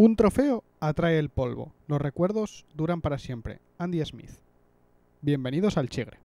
Un trofeo atrae el polvo. Los recuerdos duran para siempre. Andy Smith. Bienvenidos al Chigre.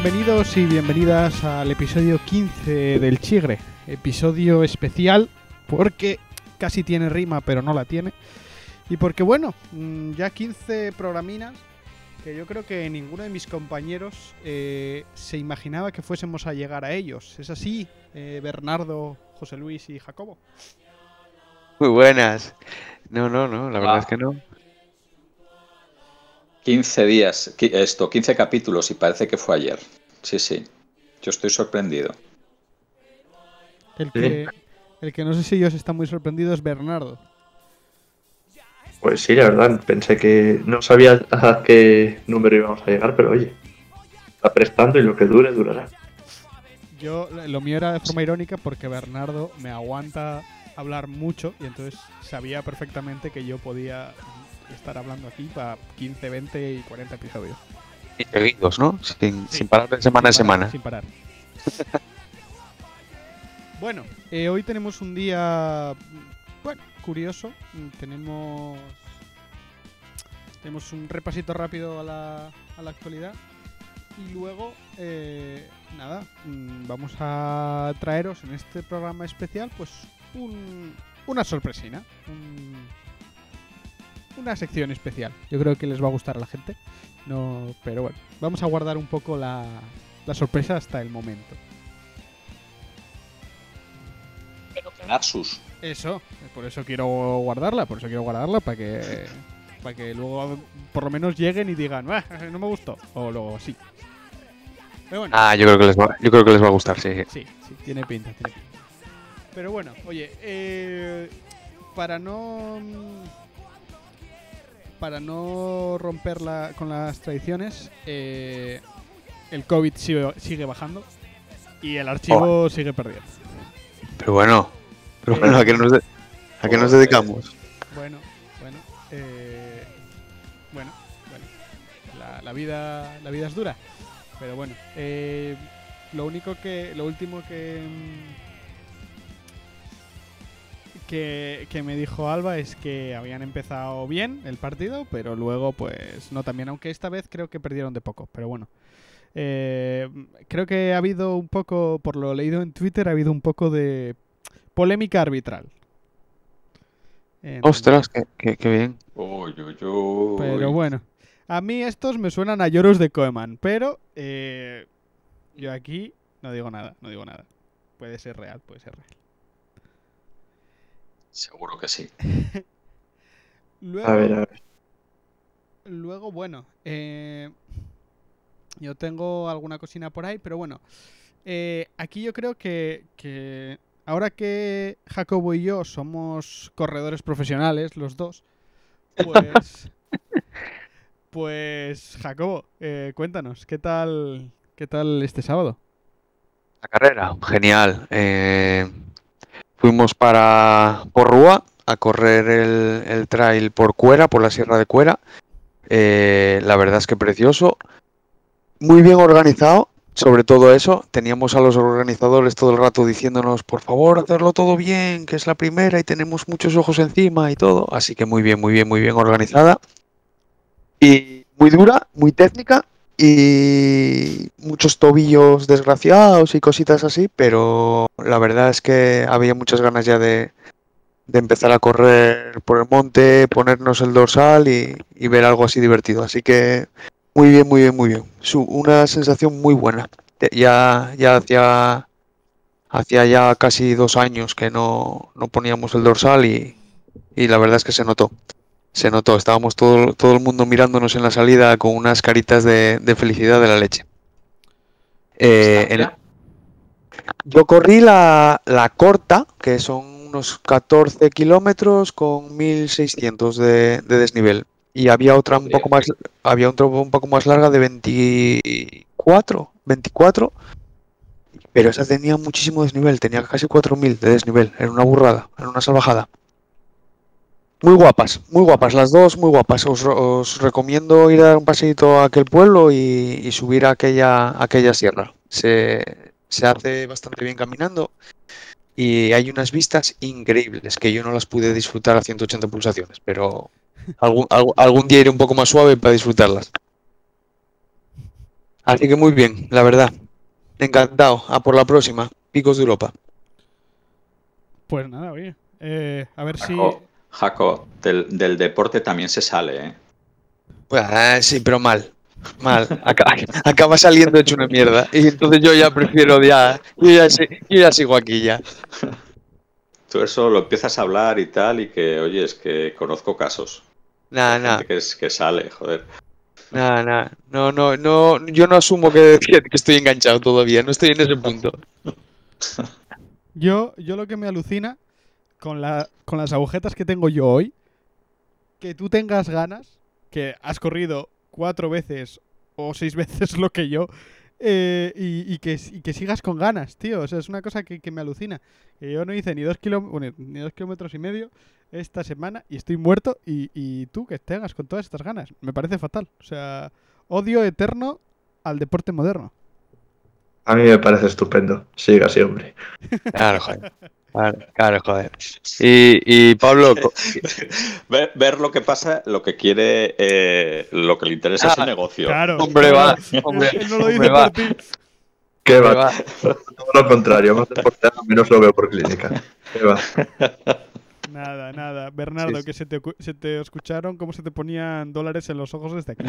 Bienvenidos y bienvenidas al episodio 15 del Chigre. Episodio especial porque casi tiene rima pero no la tiene. Y porque bueno, mm, ya 15 programinas que yo creo que ninguno de mis compañeros eh, se imaginaba que fuésemos a llegar a ellos. ¿Es así, eh, Bernardo, José Luis y Jacobo? Muy buenas. No, no, no, la verdad Ah. es que no. 15 días, esto, 15 capítulos y parece que fue ayer. Sí, sí. Yo estoy sorprendido. El que, el que no sé si ellos están muy sorprendidos es Bernardo. Pues sí, la verdad, pensé que no sabía a qué número íbamos a llegar, pero oye, está prestando y lo que dure, durará. Yo, lo mío era de forma irónica porque Bernardo me aguanta hablar mucho y entonces sabía perfectamente que yo podía estar hablando aquí para 15, 20 y 40 episodios. Y seguidos, ¿no? Sin, Sí. sin parar de semana a Sin parar, semana. Sin parar. bueno, eh, hoy tenemos un día, bueno, curioso. Tenemos, tenemos un repasito rápido a la, a la actualidad. Y luego, eh, nada, mm, vamos a traeros en este programa especial, pues, un- una sorpresina. un- una sección especial. Yo creo que les va a gustar a la gente. No, pero bueno, vamos a guardar un poco la, la sorpresa hasta el momento. Pero que Naxus. Eso, por eso quiero guardarla, por eso quiero guardarla para que para que luego por lo menos lleguen y digan, "Ah, no me gustó o luego sí. Pero bueno, Ah, yo creo que les va, yo creo que les va a gustar, sí. sí, sí, tiene pinta, tiene pinta. Pero bueno, oye, eh, para no para no romper la- con las tradiciones, eh, el COVID sigue, sigue bajando y el archivo sigue perdiendo. Pero bueno, pero bueno, ¿a qué nos, de- a qué nos dedicamos? Bueno, bueno, eh, bueno, bueno. La, la vida, la vida es dura, pero bueno. eh, lo único que, lo último que que, que me dijo Alba es que habían empezado bien el partido, pero luego pues no también, aunque esta vez creo que perdieron de poco, pero bueno. Eh, creo que ha habido un poco, por lo leído en Twitter, ha habido un poco de polémica arbitral. En- Ostras, qué, qué- qué bien. Pero bueno, a mí estos me suenan a lloros de Koeman, pero eh, yo aquí no digo nada, no digo nada. Puede ser real, puede ser real. Seguro que sí. Luego, A ver, a ver. luego bueno, eh, yo tengo alguna cocina por ahí, pero bueno, eh, aquí yo creo que, que ahora que Jacobo y yo somos corredores profesionales, los dos, pues, pues Jacobo, eh, cuéntanos, ¿qué tal, qué tal este sábado? La carrera, genial. Eh, fuimos para Porrúa a correr el, el trail por Cuera, por la Sierra de Cuera. Eh, la verdad es que precioso. Muy bien organizado. Sobre todo eso, teníamos a los organizadores todo el rato diciéndonos, por favor, hacerlo todo bien, que es la primera y tenemos muchos ojos encima y todo. Así que muy bien, muy bien, muy bien organizada. Y muy dura, muy técnica, y muchos tobillos desgraciados y cositas así, pero la verdad es que había muchas ganas ya de, de empezar a correr por el monte, ponernos el dorsal y, y ver algo así divertido. Así que muy bien, muy bien, muy bien. Una sensación muy buena. Ya, ya hacía, hacía ya casi dos años que no, no poníamos el dorsal y, y la verdad es que se notó. Se notó, estábamos todo, todo el mundo mirándonos en la salida con unas caritas de, de felicidad de la leche. Eh, yo corrí la, la corta, que son unos 14 kilómetros con 1600 de, de desnivel. Y había otra un poco más, había un poco más larga de 24, 24. Pero esa tenía muchísimo desnivel, tenía casi 4000 de desnivel. Era una burrada, era una salvajada. Muy guapas, muy guapas, las dos muy guapas. Os, os recomiendo ir a dar un paseíto a aquel pueblo y, y subir a aquella, a aquella sierra. Se, se hace bastante bien caminando y hay unas vistas increíbles que yo no las pude disfrutar a 180 pulsaciones, pero algún, algún, algún día iré un poco más suave para disfrutarlas. Así que muy bien, la verdad. Encantado. A por la próxima. Picos de Europa. Pues nada, oye. eh, a ver si. Jaco, del, del deporte también se sale, ¿eh? Pues, ah, sí, pero mal. Mal. Acaba, acaba saliendo hecho una mierda. Y entonces yo ya prefiero ya. Yo ya, yo ya sigo aquí ya. Tú eso lo empiezas a hablar y tal, y que, oye, es que conozco casos. Nada, nada. Que, es, que sale, joder. Nada, nada. No, no, no. Yo no asumo que, que estoy enganchado todavía. No estoy en ese punto. Yo, yo lo que me alucina con, la, con las agujetas que tengo yo hoy, que tú tengas ganas, que has corrido cuatro veces o seis veces lo que yo, eh, y, y que, y que sigas con ganas, tío. O sea, es una cosa que, que me alucina. Que yo no hice ni dos, bueno, ni dos kilómetros y medio esta semana y estoy muerto y, y tú que tengas con todas estas ganas. Me parece fatal. O sea, odio eterno al deporte moderno. A mí me parece estupendo. Siga así, hombre. Claro, joder. Claro, claro, joder. Y, y Pablo, Ver, ver lo que pasa, lo que quiere, eh, lo que le interesa es Ah, el negocio. Claro. Hombre, va, hombre, Él no lo hombre, va. por ti. ¿Qué va? va. Todo lo contrario, más deporte, menos lo veo por clínica. ¿Qué va? Nada, nada. Bernardo, Sí, sí. que se te, se te escucharon cómo se te ponían dólares en los ojos desde aquí.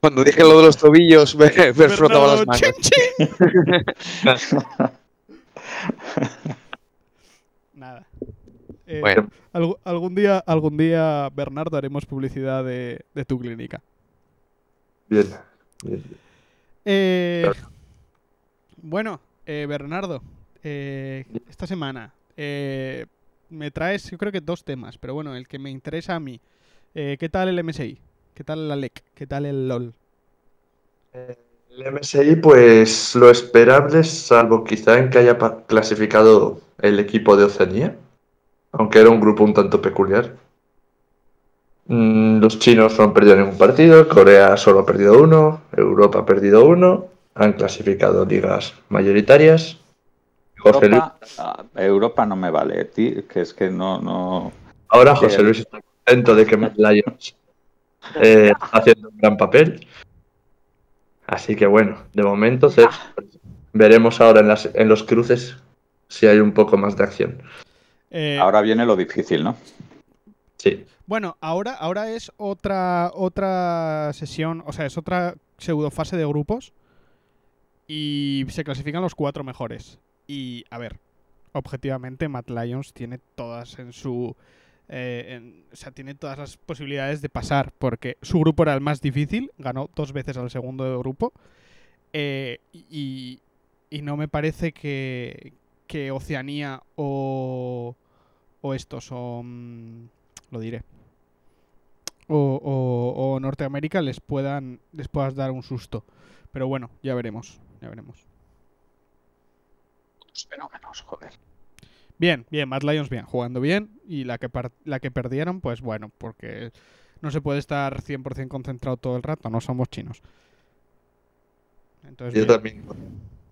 Cuando dije lo de los tobillos, me, me frotaba las manos. chin, chin. Eh, Bueno. algún día, algún día, Bernardo, haremos publicidad de, de tu clínica. Bien. bien. Eh, bueno, eh, Bernardo, eh, esta semana eh, me traes, yo creo que dos temas, pero bueno, el que me interesa a mí. Eh, ¿Qué tal el MSI? ¿Qué tal la LEC? ¿Qué tal el LOL? El MSI, pues lo esperable, salvo quizá en que haya clasificado el equipo de Oceanía, aunque era un grupo un tanto peculiar. Mm, Los chinos no han perdido ningún partido, Corea solo ha perdido uno, Europa ha perdido uno, han clasificado ligas mayoritarias. José Luis, Europa, ah, Europa no me vale, tío, que es que no, no. ahora José Luis está contento de que Matt Lyons eh, está haciendo un gran papel. Así que bueno, de momento se- veremos ahora en, las- en los cruces si hay un poco más de acción. Eh, Ahora viene lo difícil, ¿no? Sí, Bueno, ahora, ahora es otra, otra sesión, o sea, es otra pseudo fase de grupos y se clasifican los cuatro mejores. Y, a ver, objetivamente Matt Lyons tiene todas en su... eh, en- o sea, tiene todas las posibilidades de pasar, porque su grupo era el más difícil, ganó dos veces al segundo de grupo, eh, y, y no me parece que, que Oceanía o, o estos, o... mm, lo diré. O, o- o Norteamérica les puedan les puedas dar un susto. Pero bueno, ya veremos, ya veremos. Los fenómenos, joder. Bien, bien, Mad Lions bien, jugando bien y la que la que perdieron, pues bueno, porque no se puede estar 100% concentrado todo el rato, no somos chinos. Entonces, yo bien. también.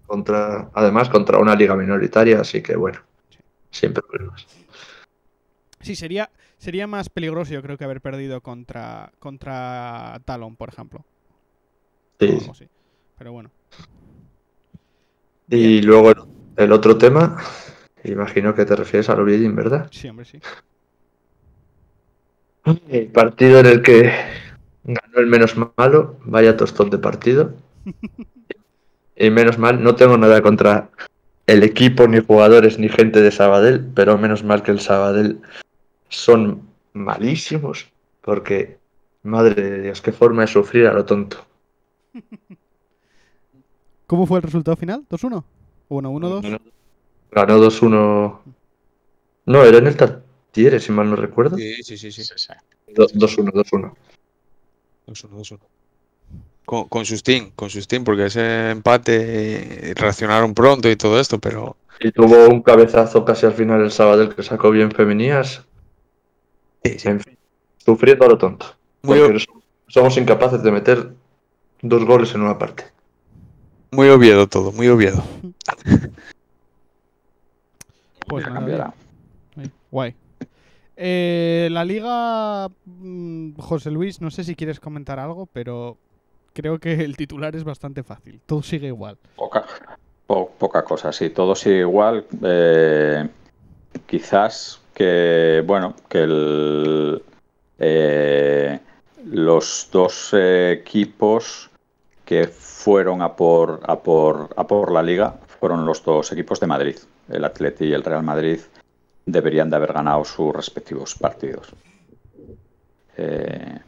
Contra, además, contra una liga minoritaria, así que bueno, sin problemas. Sí, sería sería más peligroso yo creo que haber perdido contra contra Talon, por ejemplo. Sí. Pero bueno. Y luego el- el otro tema, imagino que te refieres al Oviedo, ¿verdad? Sí, hombre, sí. El partido en el que ganó el menos malo, vaya tostón de partido. Y menos mal, no tengo nada contra el equipo, ni jugadores, ni gente de Sabadell, pero menos mal que el Sabadell son malísimos, porque, madre de Dios, qué forma de sufrir a lo tonto. ¿Cómo fue el resultado final? ¿2-1? ¿O 1-1-2? Ganó 2-1. No, era en el Tartiere, si mal no recuerdo. Sí, sí, sí, sí. Do- 2-1, 2-1. 2-1, 2-1. Con, con Sustín, con Sustín, porque ese empate eh, reaccionaron pronto y todo esto, pero Y tuvo un cabezazo casi al final el Sabadell que sacó bien Femenías. Sí, sí. En fin, sufriendo a lo tonto. Muy so- somos incapaces de meter dos goles en una parte. Muy Oviedo todo, muy Oviedo. Pues cambiará. bien. Ahí, Guay. Eh, la liga, mm, José Luis, no sé si quieres comentar algo, pero creo que el titular es bastante fácil. Todo sigue igual. Poca, po- poca cosa, sí, todo sigue igual. eh, quizás que, bueno, que el, eh, los dos equipos que fueron a por, a, por, a por la liga fueron los dos equipos de Madrid. El Atleti y el Real Madrid deberían de haber ganado sus respectivos partidos. Eh,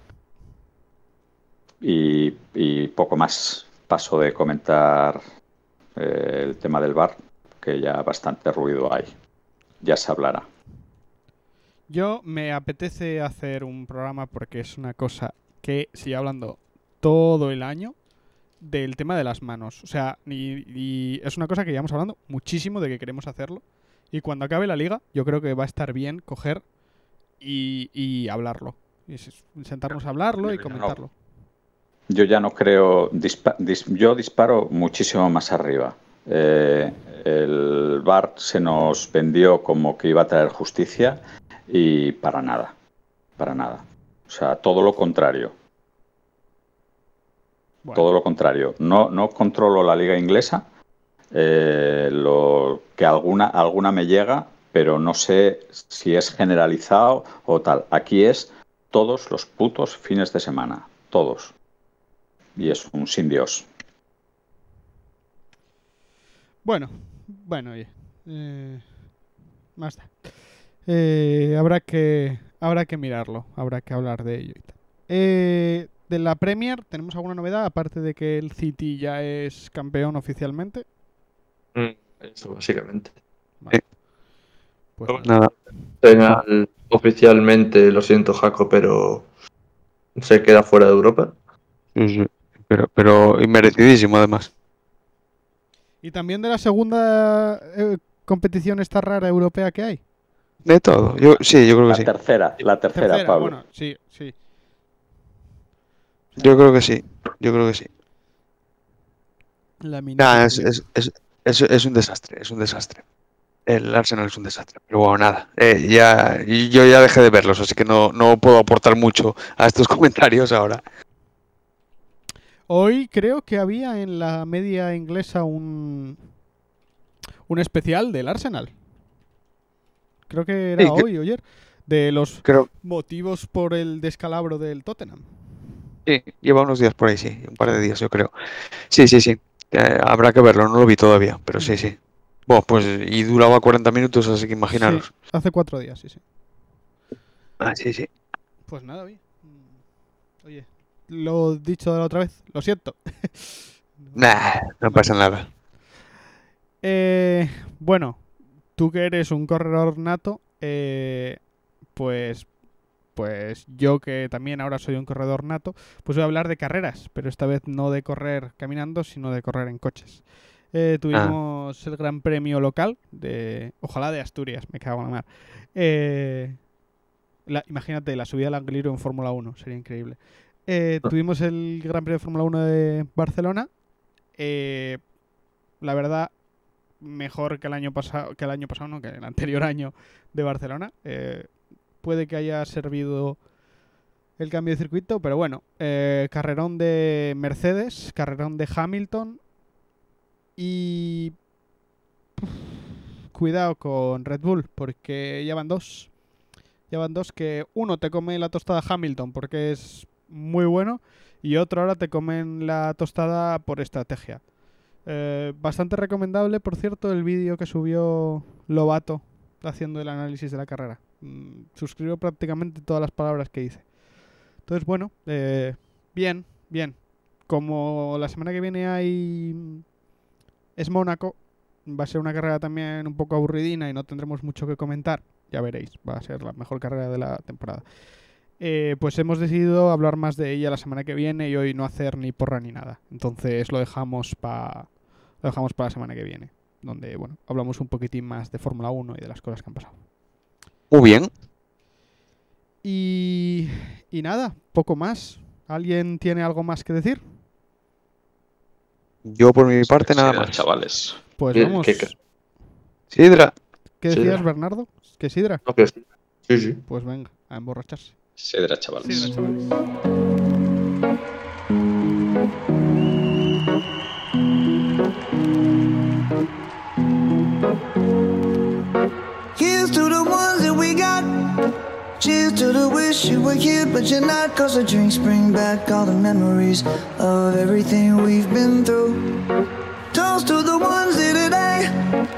y, y poco más. Paso de comentar eh, el tema del bar, que ya bastante ruido hay. Ya se hablará. Yo me apetece hacer un programa porque es una cosa que sigue hablando todo el año del tema de las manos. O sea, y, y es una cosa que llevamos hablando muchísimo de que queremos hacerlo. Y cuando acabe la liga, yo creo que va a estar bien coger y, y hablarlo. Y sentarnos a hablarlo y comentarlo. Yo ya no creo. dispa- dis- yo disparo muchísimo más arriba. Eh, el bar se nos vendió como que iba a traer justicia y para nada. Para nada. O sea, todo lo contrario. Bueno, Todo lo contrario. No, no controlo la liga inglesa. eh, lo que alguna, alguna me llega, pero no sé si es generalizado o tal. Aquí es todos los putos fines de semana. Todos. Y es un sin Dios. bueno, bueno, oye. eh, más da. Eh, habrá que habrá que mirarlo, habrá que hablar de ello. Eh, de la Premier, ¿tenemos alguna novedad? Aparte de que el City ya es campeón oficialmente. Eso, básicamente. Vale. Pues Pues nada. oficialmente, lo siento, Jaco, pero se queda fuera de Europa. sí, sí. Pero, pero inmerecidísimo además. Y también de la segunda eh, competición esta rara europea que hay. De todo. Yo, sí, yo creo que La sí. tercera, la tercera, Tercera, Pablo. bueno, sí, sí. Yo creo que sí. Yo creo que sí. La Nah, es, es, es, es, es un desastre, es un desastre. El Arsenal es un desastre. Pero bueno, nada. eh, ya, yo ya dejé de verlos, así que no, no puedo aportar mucho a estos comentarios ahora. Hoy creo que había en la media inglesa un un especial del Arsenal. Creo que era Sí, hoy o ayer. De los Creo motivos por el descalabro del Tottenham. sí, lleva unos días por ahí, sí. Un par de días, yo creo. Sí, sí, sí. eh, habrá que verlo, no lo vi todavía, pero sí, sí. Bueno, pues y duraba 40 minutos, así que imaginaros. Sí, hace cuatro días, sí, sí. Ah, sí, sí. Pues nada, oye. Mm, Oye, lo dicho de la otra vez, lo siento. Nah, no pasa nada. Eh, bueno, tú que eres un corredor nato, eh, pues, pues yo que también ahora soy un corredor nato, pues voy a hablar de carreras, pero esta vez no de correr caminando, sino de correr en coches. Eh, tuvimos el Gran Premio local de, ojalá de Asturias, me cago en la mar. Eh, la- imagínate la subida al Angliru en Fórmula 1, sería increíble. Eh, tuvimos el Gran Premio de Fórmula 1 de Barcelona. Eh, la verdad, mejor que el año pasado, que el año pasado, no, que el anterior año de Barcelona. Eh, puede que haya servido el cambio de circuito, pero bueno, eh, carrerón de Mercedes, carrerón de Hamilton y Uf, cuidado con Red Bull porque ya van dos, ya van dos que uno te come la tostada Hamilton porque es muy bueno y otro ahora te comen la tostada por estrategia. Eh, bastante recomendable, por cierto, el vídeo que subió Lobato haciendo el análisis de la carrera. Mm, suscribo prácticamente todas las palabras que dice. Entonces, bueno, eh, bien, bien. Como la semana que viene hay... Es Mónaco, va a ser una carrera también un poco aburridina y no tendremos mucho que comentar. Ya veréis, va a ser la mejor carrera de la temporada. Eh, pues hemos decidido hablar más de ella la semana que viene y hoy no hacer ni porra ni nada. Entonces lo dejamos para lo dejamos para la semana que viene, donde bueno, hablamos un poquitín más de Fórmula 1 y de las cosas que han pasado. Muy bien. Y, y nada, poco más. ¿Alguien tiene algo más que decir? Yo por mi parte nada más. Chavales. Pues ¿Qué- vamos. qué- qué? Sidra. ¿Qué decías, Bernardo? ¿Que sidra? No, que sí. Sí, sí. Pues venga, a emborracharse. Sidra, chavales. Sidra, chavales. Here's to the ones that we got. Cheers to the wish you were here, but you're not. Cause the drinks bring back all the memories of everything we've been through. Toast to the ones here today.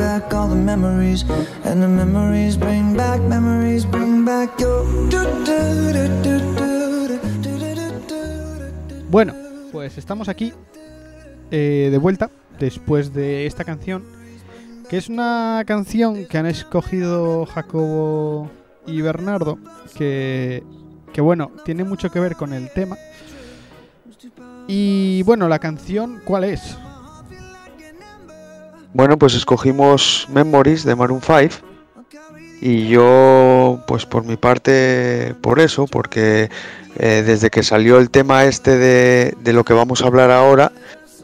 back all the memories. And the memories bring back, memories bring back. Bueno, pues estamos aquí eh, de vuelta después de esta canción, que es una canción que han escogido Jacobo y Bernardo, que, que bueno, tiene mucho que ver con el tema. Y bueno, la canción, ¿cuál es? Bueno, pues escogimos Memories de Maroon 5. Y yo, pues por mi parte, por eso, porque eh, desde que salió el tema este de, de lo que vamos a hablar ahora,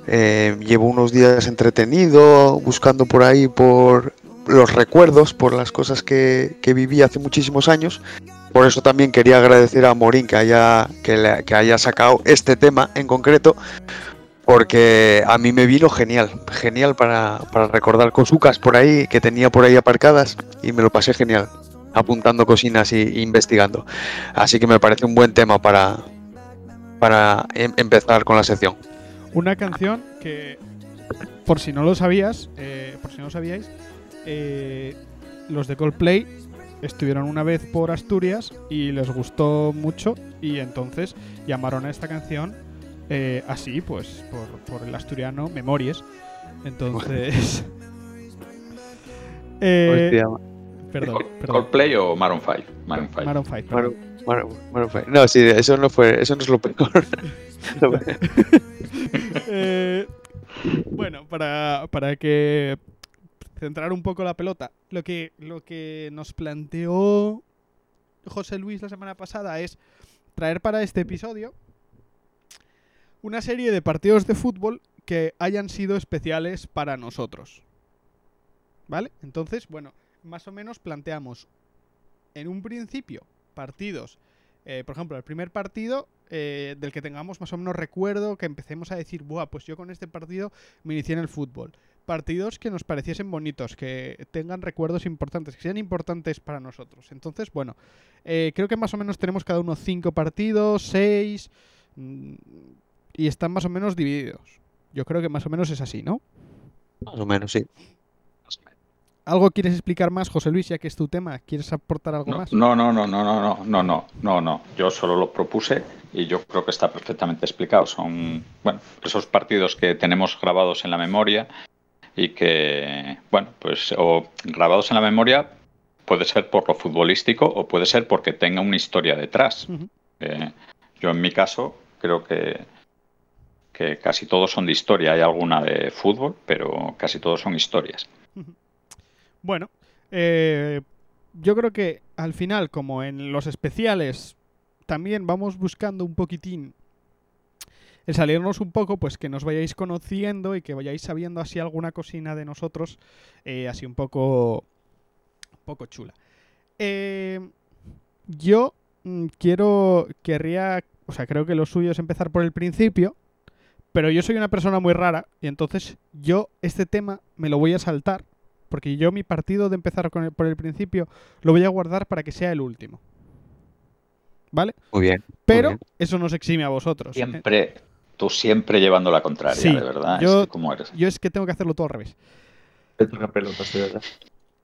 eh, llevo unos días entretenido, buscando por ahí por los recuerdos, por las cosas que, que viví hace muchísimos años. Por eso también quería agradecer a Morín que haya, que, le- que haya sacado este tema en concreto, porque a mí me vino genial, genial para, para recordar cosucas por ahí que tenía por ahí aparcadas y me lo pasé genial, apuntando cocinas y, investigando. Así que me parece un buen tema para, para em- empezar con la sección. Una canción que, por si no lo sabías, eh, por si no lo sabíais, eh, los de Coldplay estuvieron una vez por Asturias y les gustó mucho y entonces llamaron a esta canción eh, así, pues, por, por el asturiano Memories. Entonces... eh, perdón, perdón. ¿Coldplay o Maroon 5? Maroon 5. Maroon 5. Bueno, bueno, bueno, fue- no, sí, eso no fue, eso no es lo peor. Eh, bueno, para, para que centrar un poco la pelota, lo que, lo que nos planteó José Luis la semana pasada es traer para este episodio una serie de partidos de fútbol que hayan sido especiales para nosotros. ¿Vale? Entonces, bueno, más o menos planteamos en un principio partidos. eh, por ejemplo, el primer partido eh, del que tengamos más o menos recuerdo, que empecemos a decir, Buah, pues yo con este partido me inicié en el fútbol. Partidos que nos pareciesen bonitos, que tengan recuerdos importantes, que sean importantes para nosotros. Entonces, bueno, eh, creo que más o menos tenemos cada uno cinco partidos, seis, mm, y están más o menos divididos. Yo creo que más o menos es así, ¿no? Más o menos, sí. ¿Algo quieres explicar más, José Luis, ya que es tu tema? ¿Quieres aportar algo No, más? no, no, no, no, no, no, no, no, no, no. Yo solo lo propuse y yo creo que está perfectamente explicado. Son, bueno, esos partidos que tenemos grabados en la memoria y que, bueno, pues, o grabados en la memoria puede ser por lo futbolístico o puede ser porque tenga una historia detrás. Eh, yo en mi caso creo que, que casi todos son de historia. Hay alguna de fútbol, pero casi todos son historias. Bueno, eh, yo creo que al final, como en los especiales, también vamos buscando un poquitín el salirnos un poco, pues que nos vayáis conociendo y que vayáis sabiendo así alguna cocina de nosotros, eh, así un poco, poco chula. Eh, yo mm, quiero, querría, o sea, creo que lo suyo es empezar por el principio, pero yo soy una persona muy rara y entonces yo este tema me lo voy a saltar porque yo mi partido de empezar con el- por el principio lo voy a guardar para que sea el último. ¿Vale? Muy bien. muy Pero bien. eso nos exime a vosotros. Siempre, tú siempre llevando la contraria, Sí, de verdad. yo- Es que ¿Cómo eres? Yo es que tengo que hacerlo todo al revés. Pelotas, de verdad.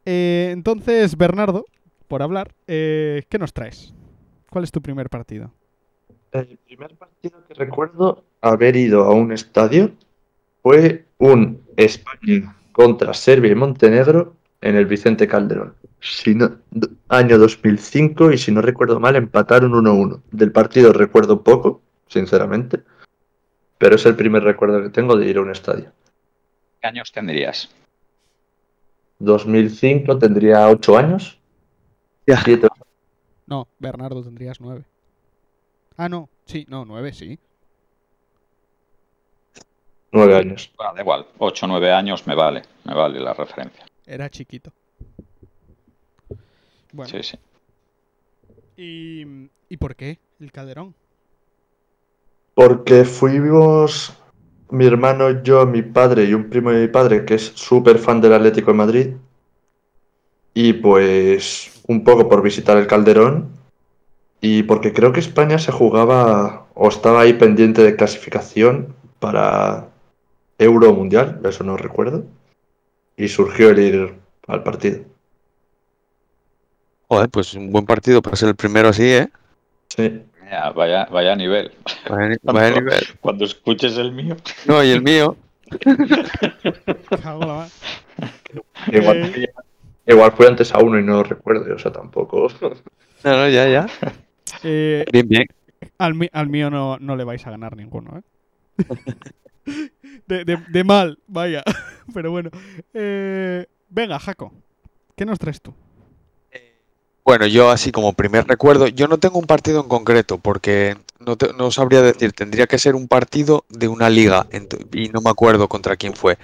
Eh, entonces, Bernardo, por hablar, eh, ¿qué nos traes? ¿Cuál es tu primer partido? El primer partido que recuerdo haber ido a un estadio fue un España contra Serbia y Montenegro en el Vicente Calderón. Si no- año 2005 y si no recuerdo mal empataron 1-1. Del partido recuerdo poco, sinceramente, pero es el primer recuerdo que tengo de ir a un estadio. ¿Qué años tendrías? 2005 tendría 8 años. Ya. Siete- No, Bernardo tendrías nueve. Ah, no, sí, no, nueve, sí. 9 años. Bueno, da igual, 8 o 9 años me vale, me vale la referencia. Era chiquito. Bueno, Sí, sí. ¿y, ¿y por qué el Calderón? Porque fuimos mi hermano, yo, mi padre y un primo de mi padre que es súper fan del Atlético de Madrid. Y pues un poco por visitar el Calderón. Y porque creo que España se jugaba o estaba ahí pendiente de clasificación para Euro Mundial, eso no recuerdo. Y surgió el ir al partido. Joder, pues un buen partido para ser el primero así, ¿eh? Sí. Ya, vaya, vaya nivel. Vaya, Tanto. nivel. Cuando escuches el mío. No, y el mío. Mar. Igual, igual fue antes a uno y no lo recuerdo, o sea, tampoco. No, no, ya, ya. Eh, Bien, bien. al, al mío no, no le vais a ganar ninguno, ¿eh? De, de- mal, vaya. Pero bueno. Eh, venga, Jaco. ¿Qué nos traes tú? Bueno, yo así como primer recuerdo, yo no tengo un partido en concreto porque no, te- no sabría decir, tendría que ser un partido de una liga y no me acuerdo contra quién fue.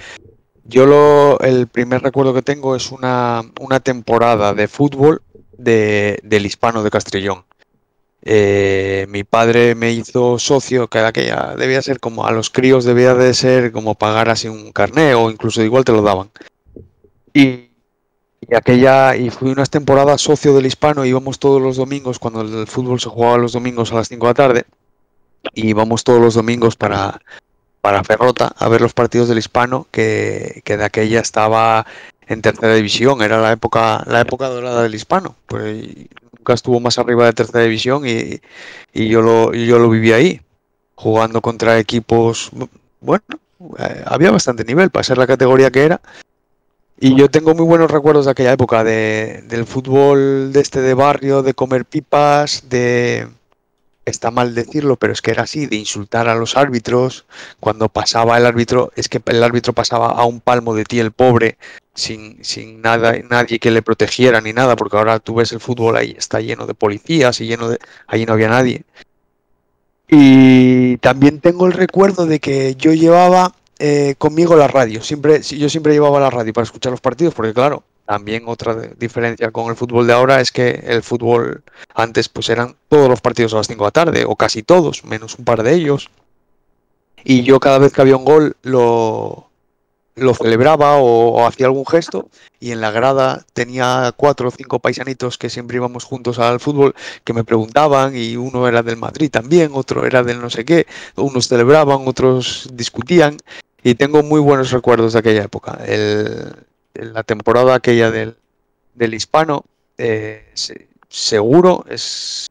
Yo lo, el primer recuerdo que tengo es una, una temporada de fútbol de, del Hispano de Castrillón. Eh, mi padre me hizo socio, que aquella debía ser como a los críos debía de ser como pagar así un carné o incluso igual te lo daban. Y, aquella, y fui unas temporadas socio del Hispano, íbamos todos los domingos, cuando el fútbol se jugaba los domingos a las 5 de la tarde, y íbamos todos los domingos para, para Ferrota a ver los partidos del Hispano, que, que de aquella estaba en tercera división, era la época, la época dorada del Hispano, pues estuvo más arriba de tercera división y, y yo lo, yo lo viví ahí, jugando contra equipos, bueno, eh, había bastante nivel para ser la categoría que era. Y yo tengo muy buenos recuerdos de aquella época, de, del fútbol de este de barrio, de comer pipas, de... Está mal decirlo, pero es que era así, de insultar a los árbitros. Cuando pasaba el árbitro, es que el árbitro pasaba a un palmo de ti, el pobre, sin, sin nada, nadie que le protegiera ni nada, porque ahora tú ves el fútbol ahí, está lleno de policías y lleno de... Allí no había nadie. Y también tengo el recuerdo de que yo llevaba eh, conmigo la radio. Siempre, yo siempre llevaba la radio para escuchar los partidos, porque claro, también otra diferencia con el fútbol de ahora es que el fútbol antes pues eran todos los partidos a las 5 de la tarde, o casi todos, menos un par de ellos. Y yo cada vez que había un gol lo lo celebraba o, hacía algún gesto y en la grada tenía cuatro o cinco paisanitos que siempre íbamos juntos al fútbol que me preguntaban y uno era del Madrid también, otro era del no sé qué, unos celebraban, otros discutían y tengo muy buenos recuerdos de aquella época. El- la temporada aquella del, del hispano, eh, se- seguro es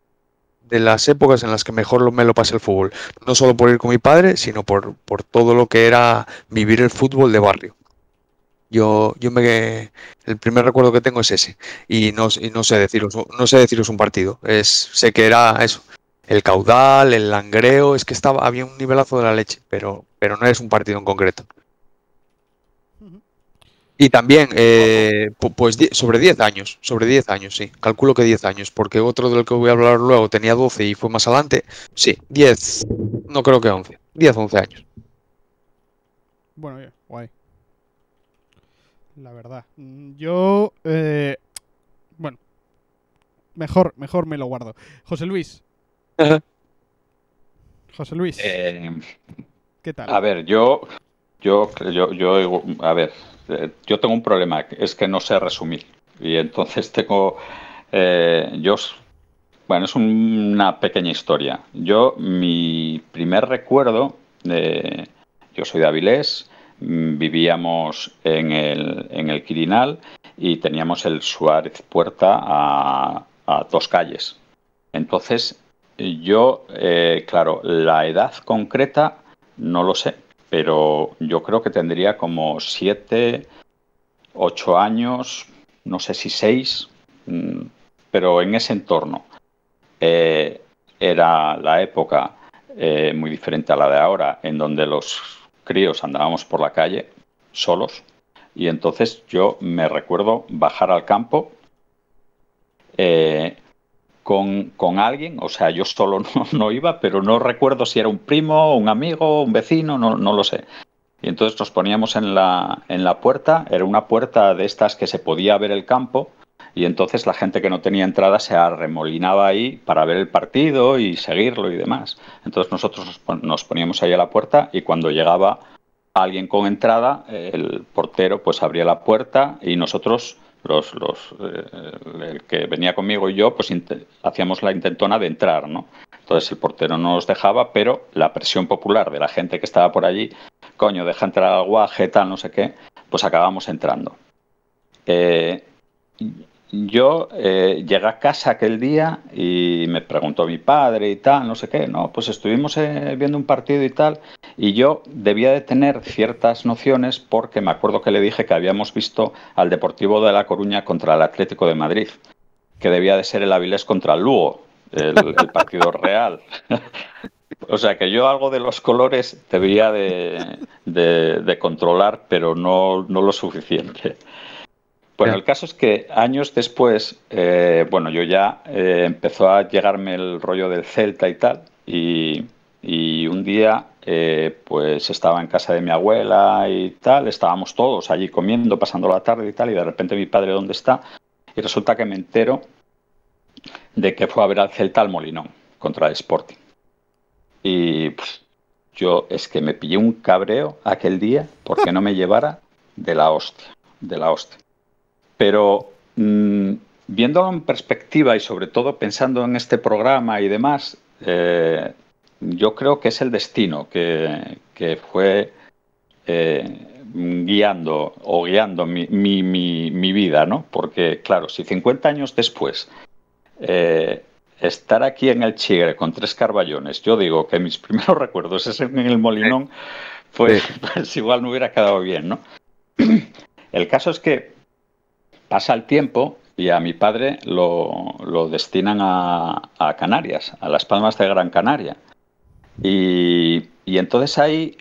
de las épocas en las que mejor me lo pasé el fútbol. No solo por ir con mi padre, sino por, por todo lo que era vivir el fútbol de barrio. Yo, yo me, el primer recuerdo que tengo es ese. Y no, y no sé deciros, no sé deciros un partido. Es, sé que era eso. El caudal, el langreo, es que estaba, había un nivelazo de la leche, pero, pero no es un partido en concreto. Y también, eh, pu- pues sobre 10 años, sobre 10 años, sí. Calculo que 10 años, porque otro del que voy a hablar luego tenía 12 y fue más adelante. Sí, 10, no creo que 11, 10, 11 años. Bueno, oye, guay. La verdad. Mm, Yo, eh, bueno, mejor, mejor me lo guardo. José Luis. José Luis, Eh, ¿qué tal? a ver, yo, yo, yo, yo, a ver, yo tengo un problema, es que no sé resumir. Y entonces tengo, eh, yo, bueno, es un- una pequeña historia. Yo, mi primer recuerdo, de, yo soy de Avilés, vivíamos en el, en el Quirinal y teníamos el Suárez Puerta a, a dos calles. Entonces, yo, eh, claro, la edad concreta no lo sé, pero yo creo que tendría como siete, ocho años, no sé si seis, mm, pero en ese entorno. Eh, era la época eh, muy diferente a la de ahora, en donde los críos andábamos por la calle solos, y entonces yo me recuerdo bajar al campo. eh, con, con alguien, o sea, yo solo no, no iba, pero no recuerdo si era un primo, un amigo, un vecino, no, no lo sé. Y entonces nos poníamos en la, en la puerta, era una puerta de estas que se podía ver el campo, y entonces la gente que no tenía entrada se arremolinaba ahí para ver el partido y seguirlo y demás. Entonces nosotros nos, pon- nos poníamos ahí a la puerta y cuando llegaba alguien con entrada, el portero pues abría la puerta y nosotros, los, los, eh, el que venía conmigo y yo, pues hacíamos la intentona de entrar, ¿no? Entonces el portero no nos dejaba, pero la presión popular de la gente que estaba por allí, coño, deja entrar al guaje, tal, no sé qué, pues acabamos entrando. Eh, yo eh, llegué a casa aquel día y me preguntó mi padre y tal, no sé qué, no, pues estuvimos eh, viendo un partido y tal, y yo debía de tener ciertas nociones porque me acuerdo que le dije que habíamos visto al Deportivo de La Coruña contra el Atlético de Madrid, que debía de ser el Avilés contra el Lugo, el, el partido real. O sea que yo algo de los colores debía de, de- de controlar, pero no, no lo suficiente. Bueno, el caso es que años después, eh, bueno, yo ya eh, empezó a llegarme el rollo del Celta y tal, y, y un día eh, pues estaba en casa de mi abuela y tal, estábamos todos allí comiendo, pasando la tarde y tal, y de repente mi padre, ¿dónde está? Y resulta que me entero de que fue a ver al Celta al Molinón contra el Sporting. Y pff, yo es que me pillé un cabreo aquel día porque no me llevara de la hostia, de la hostia. Pero mm, viéndolo en perspectiva y sobre todo pensando en este programa y demás, eh, yo creo que es el destino que, que fue eh, guiando o guiando mi, mi- mi- mi vida, ¿no? Porque, claro, si 50 años después eh, estar aquí en el Chigre con tres carballones, yo digo que mis primeros recuerdos es en el Molinón, pues, pues igual no hubiera quedado bien, ¿no? El caso es que pasa el tiempo y a mi padre lo, lo destinan a, Canarias, a las Palmas de Gran Canaria. Y, y entonces ahí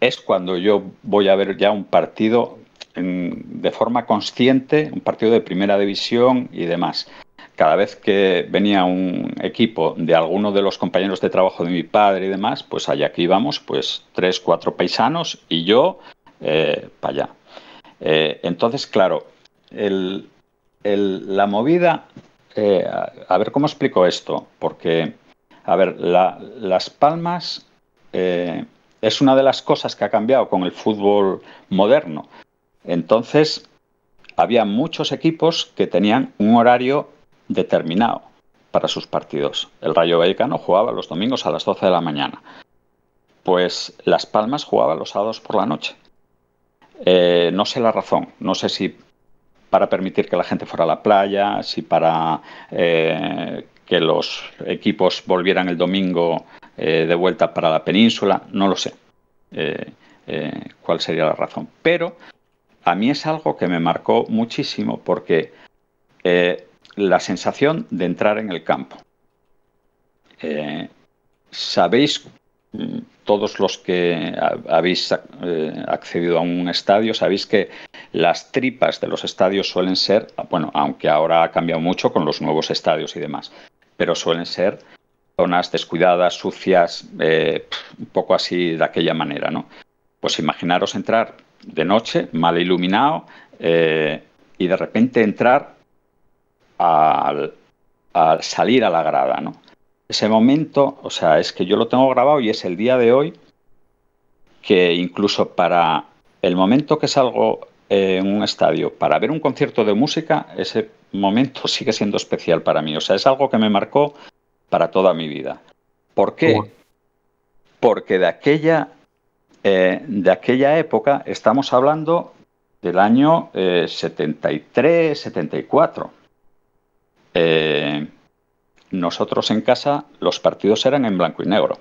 es cuando yo voy a ver ya un partido de forma consciente, un partido de primera división y demás. Cada vez que venía un equipo de alguno de los compañeros de trabajo de mi padre y demás, pues allá que íbamos, pues tres, cuatro paisanos y yo para allá. Eh, entonces, claro, la movida, eh, a, ver cómo explico esto, porque, a ver, la- Las Palmas eh, es una de las cosas que ha cambiado con el fútbol moderno. Entonces, había muchos equipos que tenían un horario determinado para sus partidos. El Rayo Vallecano jugaba los domingos a las 12 de la mañana. Pues Las Palmas jugaba los sábados por la noche. Eh, no sé la razón, no sé si para permitir que la gente fuera a la playa, si para eh, que los equipos volvieran el domingo eh, de vuelta para la península, no lo sé cuál sería la razón. Pero a mí es algo que me marcó muchísimo porque la sensación de entrar en el campo. ¿Sabéis todos los que habéis eh, accedido a un estadio, sabéis que las tripas de los estadios suelen ser, bueno, aunque ahora ha cambiado mucho con los nuevos estadios y demás, pero suelen ser zonas descuidadas, sucias, eh, un poco así de aquella manera, ¿no? Pues imaginaros entrar de noche, mal iluminado, eh, y de repente entrar al, al salir a la grada, ¿no? Ese momento, o sea, es que yo lo tengo grabado y es el día de hoy que incluso para el momento que salgo en un estadio para ver un concierto de música, ese momento sigue siendo especial para mí. O sea, es algo que me marcó para toda mi vida. ¿Por qué? Porque de aquella, eh, de aquella época estamos hablando del año 73, 74. Eh, nosotros en casa los partidos eran en blanco y negro.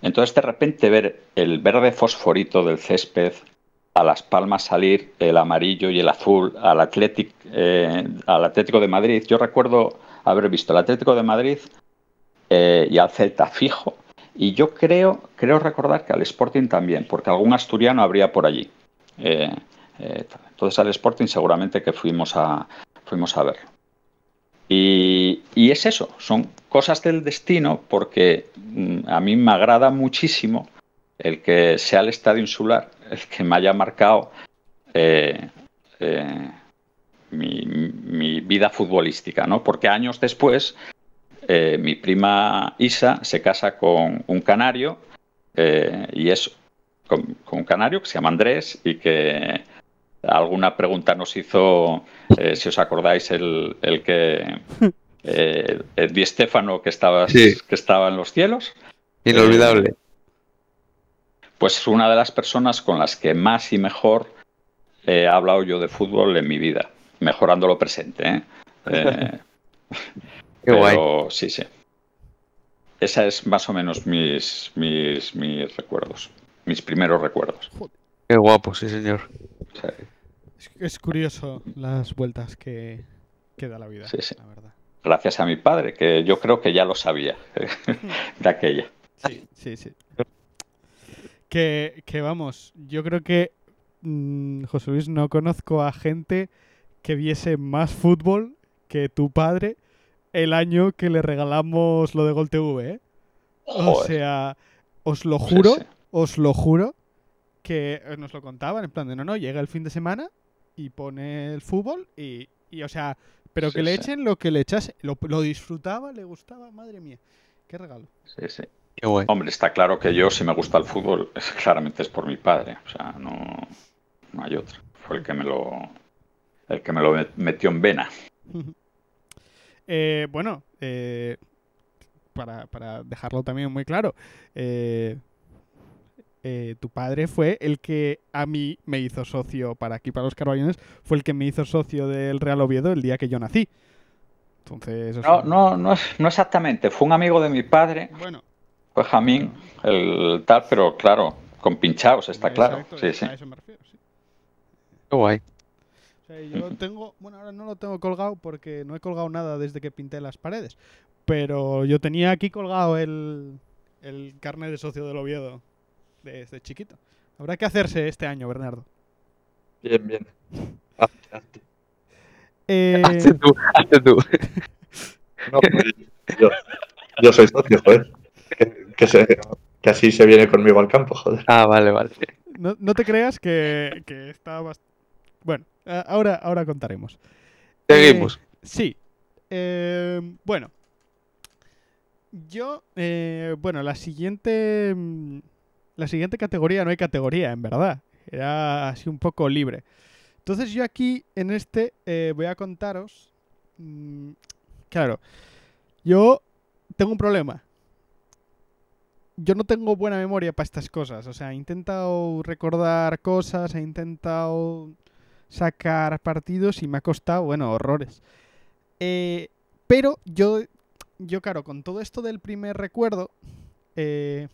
Entonces de repente ver el verde fosforito del césped, a Las Palmas salir el amarillo y el azul, al, eh, al Atlético de Madrid. Yo recuerdo haber visto el Atlético de Madrid eh, y al Celta fijo. Y yo creo, creo recordar que al Sporting también, porque algún asturiano habría por allí. Eh, entonces al Sporting seguramente que fuimos a, fuimos a verlo. Y, es eso, son cosas del destino porque mm, a mí me agrada muchísimo el que sea el estadio insular el que me haya marcado eh, eh, mi, vida futbolística, ¿no? Porque años después eh, mi prima Isa se casa con un canario y es con, un canario que se llama Andrés y que alguna pregunta nos hizo, eh, si os acordáis, el, el que eh, Di Stefano que estaba, que estaba en los cielos. Inolvidable. Eh, pues una de las personas con las que más y mejor he hablado yo de fútbol en mi vida, mejorando lo presente. Qué pero, Sí, sí. Esa es más o menos mis, mis, mis recuerdos, mis primeros recuerdos. Qué guapo, sí, señor. Es, curioso las vueltas que, da la vida, la verdad. Gracias a mi padre, que yo creo que ya lo sabía de aquella. Sí, sí, sí. Que, vamos, yo creo que, mm, José Luis, no conozco a gente que viese más fútbol que tu padre el año que le regalamos lo de Gol TV, ¿eh? O sea, os lo juro, os lo juro, que nos lo contaban, en plan de no, no, llega el fin de semana y pone el fútbol y, y o sea, pero que le echen lo que le echase, lo, lo, disfrutaba, le gustaba, madre mía, qué regalo. Sí, sí. Qué Hombre, está claro que yo, si me gusta el fútbol, claramente es por mi padre, o sea, no, no hay otro. Fue el que me lo, el que me lo metió en vena. eh, bueno, eh, para, para, dejarlo también muy claro, eh, eh, tu padre fue el que a mí me hizo socio para aquí, para los Carballones, fue el que me hizo socio del Real Oviedo el día que yo nací. Entonces, no, no, no, no, exactamente. Fue un amigo de mi padre. Bueno. Fue Jamín, el tal, pero claro, con pinchados, está claro. Sí, sí. A eso me refiero, sí. Qué guay. yo tengo, bueno, ahora no lo tengo colgado porque no he colgado nada desde que pinté las paredes. Pero yo tenía aquí colgado el, el carnet de socio del Oviedo desde chiquito. Habrá que hacerse este año, Bernardo. Bien, bien. Eh... Hazte tú, hazte tú. No, pues, yo, yo, soy socio, joder. Que, se, que, así se viene conmigo al campo, joder. Ah, vale, vale. No, no te creas que, que está Bueno, ahora, ahora contaremos. Seguimos. Eh, sí. Eh, bueno. Yo, eh, bueno, la siguiente mm, la siguiente categoría no hay categoría, en verdad. Era así un poco libre. Entonces yo aquí, en este, eh, voy a contaros... mm, claro, yo tengo un problema. Yo no tengo buena memoria para estas cosas. O sea, he intentado recordar cosas, he intentado sacar partidos y me ha costado, bueno, horrores. Eh, pero yo, yo, claro, con todo esto del primer recuerdo, eh,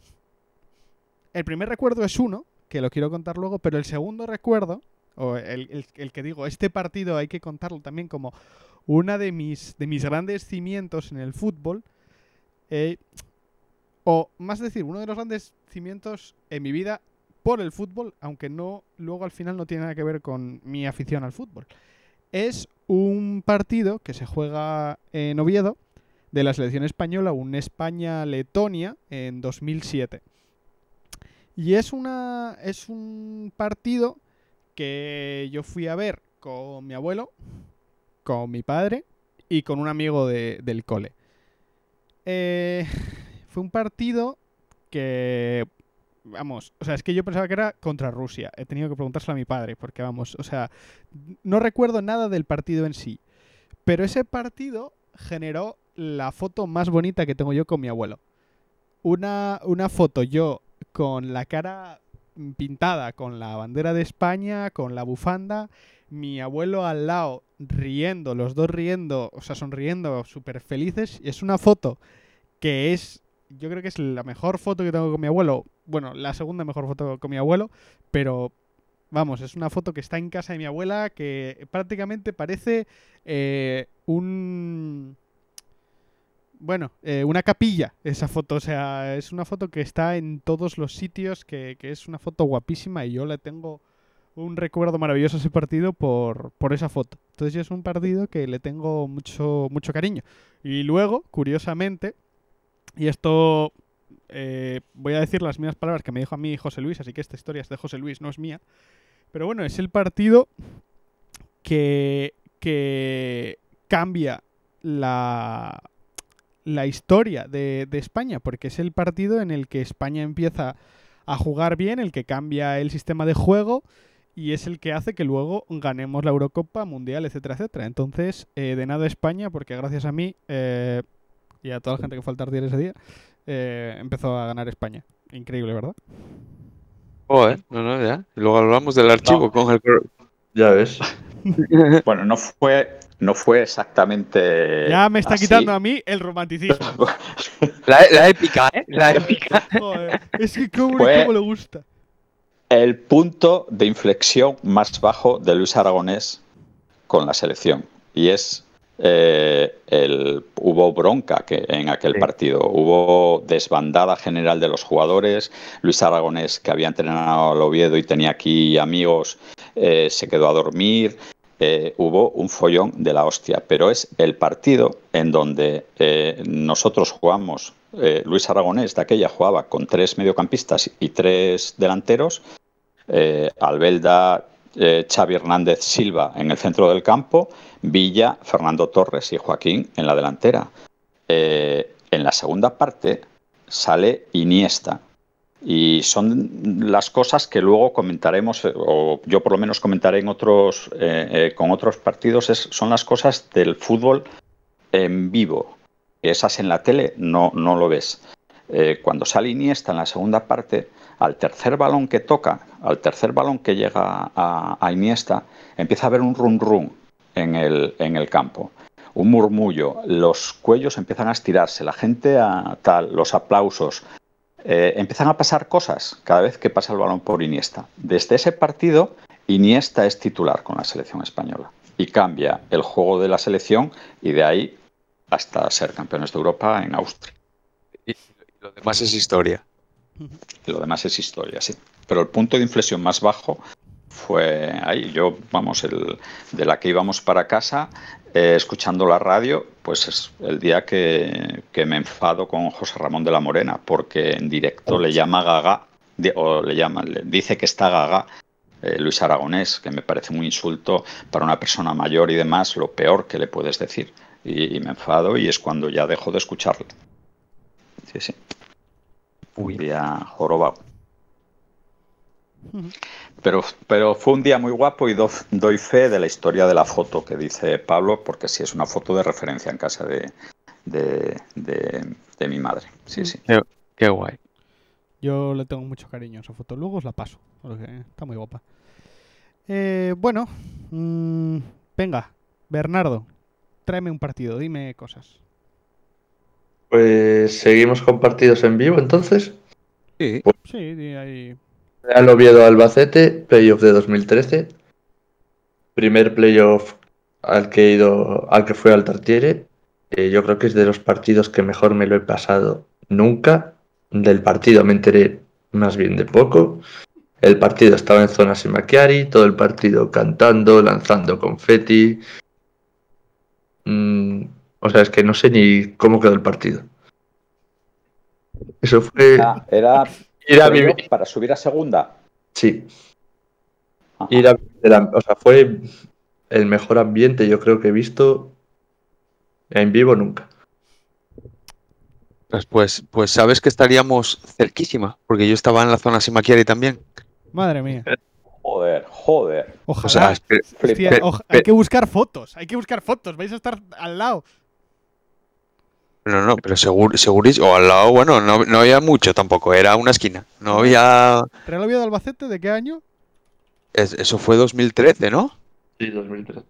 el primer recuerdo es uno, que lo quiero contar luego, pero el segundo recuerdo, o el, que digo, este partido hay que contarlo también como una de mis, de mis grandes cimientos en el fútbol, eh, o más decir, uno de los grandes cimientos en mi vida por el fútbol, aunque no luego al final no tiene nada que ver con mi afición al fútbol. Es un partido que se juega en Oviedo de la selección española, un España-Letonia en 2007. Y es una es un partido que yo fui a ver con mi abuelo, con mi padre y con un amigo de- del cole. Eh, fue un partido que vamos, o sea, es que yo pensaba que era contra Rusia. He tenido que preguntárselo a mi padre, porque vamos, o sea, no recuerdo nada del partido en sí. Pero ese partido generó la foto más bonita que tengo yo con mi abuelo. Una, una foto yo con la cara pintada con la bandera de España, con la bufanda, mi abuelo al lado riendo, los dos riendo, o sea, sonriendo, súper felices. Es una foto que es, yo creo que es la mejor foto que tengo con mi abuelo. Bueno, la segunda mejor foto con mi abuelo, pero vamos, es una foto que está en casa de mi abuela que prácticamente parece eh, un... Bueno, eh, una capilla esa foto, o sea, es una foto que está en todos los sitios, que, que es una foto guapísima y yo le tengo un recuerdo maravilloso a ese partido por, por esa foto. Entonces es un partido que le tengo mucho, mucho cariño. Y luego, curiosamente, y esto eh, voy a decir las mismas palabras que me dijo a mí José Luis, así que esta historia es de José Luis, no es mía. Pero bueno, es el partido que, que cambia la, la historia de, de España, porque es el partido en el que España empieza a jugar bien, el que cambia el sistema de juego y es el que hace que luego ganemos la Eurocopa Mundial, etcétera, etcétera. Entonces, eh, de nada España, porque gracias a mí eh, y a toda la gente que fue al Tartier ese día, eh, empezó a ganar España. Increíble, ¿verdad? Joder, no, no, ya. Y luego hablamos del archivo No. con el. Ya ves. Bueno, no fue, no fue exactamente. Ya me está así. quitando a mí el romanticismo. La, la épica, ¿eh? La épica. Joder, es que cómo, Fue- cómo le gusta. El punto de inflexión más bajo de Luis Aragonés con la selección. Y es. eh, el, hubo bronca que, en aquel Sí. partido. Hubo desbandada general de los jugadores. Luis Aragonés, que había entrenado al Oviedo y tenía aquí amigos, eh, se quedó a dormir. Eh, hubo un follón de la hostia, pero es el partido en donde eh, nosotros jugamos, eh, Luis Aragonés de aquella jugaba con tres mediocampistas y tres delanteros, Albelda, Xavi Hernández Silva en el centro del campo, Villa, Fernando Torres y Joaquín en la delantera. En la segunda parte sale Iniesta, y son las cosas que luego comentaremos, eh, o yo por lo menos comentaré en otros, eh, eh, con otros partidos, es- son las cosas del fútbol en vivo. Esas en la tele no, no lo ves. Cuando sale Iniesta en la segunda parte, al tercer balón que toca, al tercer balón que llega a, a Iniesta, empieza a haber un rum rum en el, en el campo. Un murmullo, los cuellos empiezan a estirarse, la gente a tal, los aplausos, eh, empiezan a pasar cosas cada vez que pasa el balón por Iniesta. Desde ese partido, Iniesta es titular con la selección española y cambia el juego de la selección y de ahí hasta ser campeones de Europa en Austria. Y lo demás es historia. Y lo demás es historia, sí. Pero el punto de inflexión más bajo fue ahí. Yo, vamos, el, de la que íbamos para casa, eh, escuchando la radio, pues es el día que, que me enfado con José Ramón de la Morena, porque en directo le llama Gaga, o le llama, le dice que está Gaga. eh, Luis Aragonés, que me parece un insulto para una persona mayor y demás, lo peor que le puedes decir. Y, y me enfado y es cuando ya dejo de escucharle. Sí, sí. Un día jorobado. Pero, pero fue un día muy guapo y do- doy fe de la historia de la foto que dice Pablo, porque sí es una foto de referencia en casa de, de, de- de mi madre. Sí, sí. Qué guay. Yo le tengo mucho cariño a esa foto. Luego os la paso, porque está muy guapa. Eh, bueno, mm, venga, Bernardo, tráeme un partido, dime cosas. Pues seguimos con partidos en vivo entonces. Sí. Sí, di ahí. Real Oviedo Albacete, playoff de 2013. Primer playoff al que he ido, al que fue al Tartiere. Eh, yo creo que es de los partidos que mejor me lo he pasado nunca. Del partido me enteré más bien de poco. El partido estaba en zona Simachiari, todo el partido cantando, lanzando confeti. Mm, o sea, es que no sé ni cómo quedó el partido. Eso fue Ah, era ir a vivir. para subir a segunda. Sí, Ajá. Ir a- o sea, fue el mejor ambiente yo creo que he visto en vivo nunca. Pues, pues, pues sabes que estaríamos cerquísima, porque yo estaba en la zona Simaquiari también. Madre mía. Joder, joder. Ojalá. O sea, es que- Hostia, Flipa. oj- hay que buscar fotos, hay que buscar fotos, vais a estar al lado. No, no, pero seguro, segurísimo. O al lado, bueno, no, no había mucho tampoco, era una esquina. No había. ¿Real Oviedo Albacete de qué año? es- eso fue 2013, ¿no? Sí, 2003.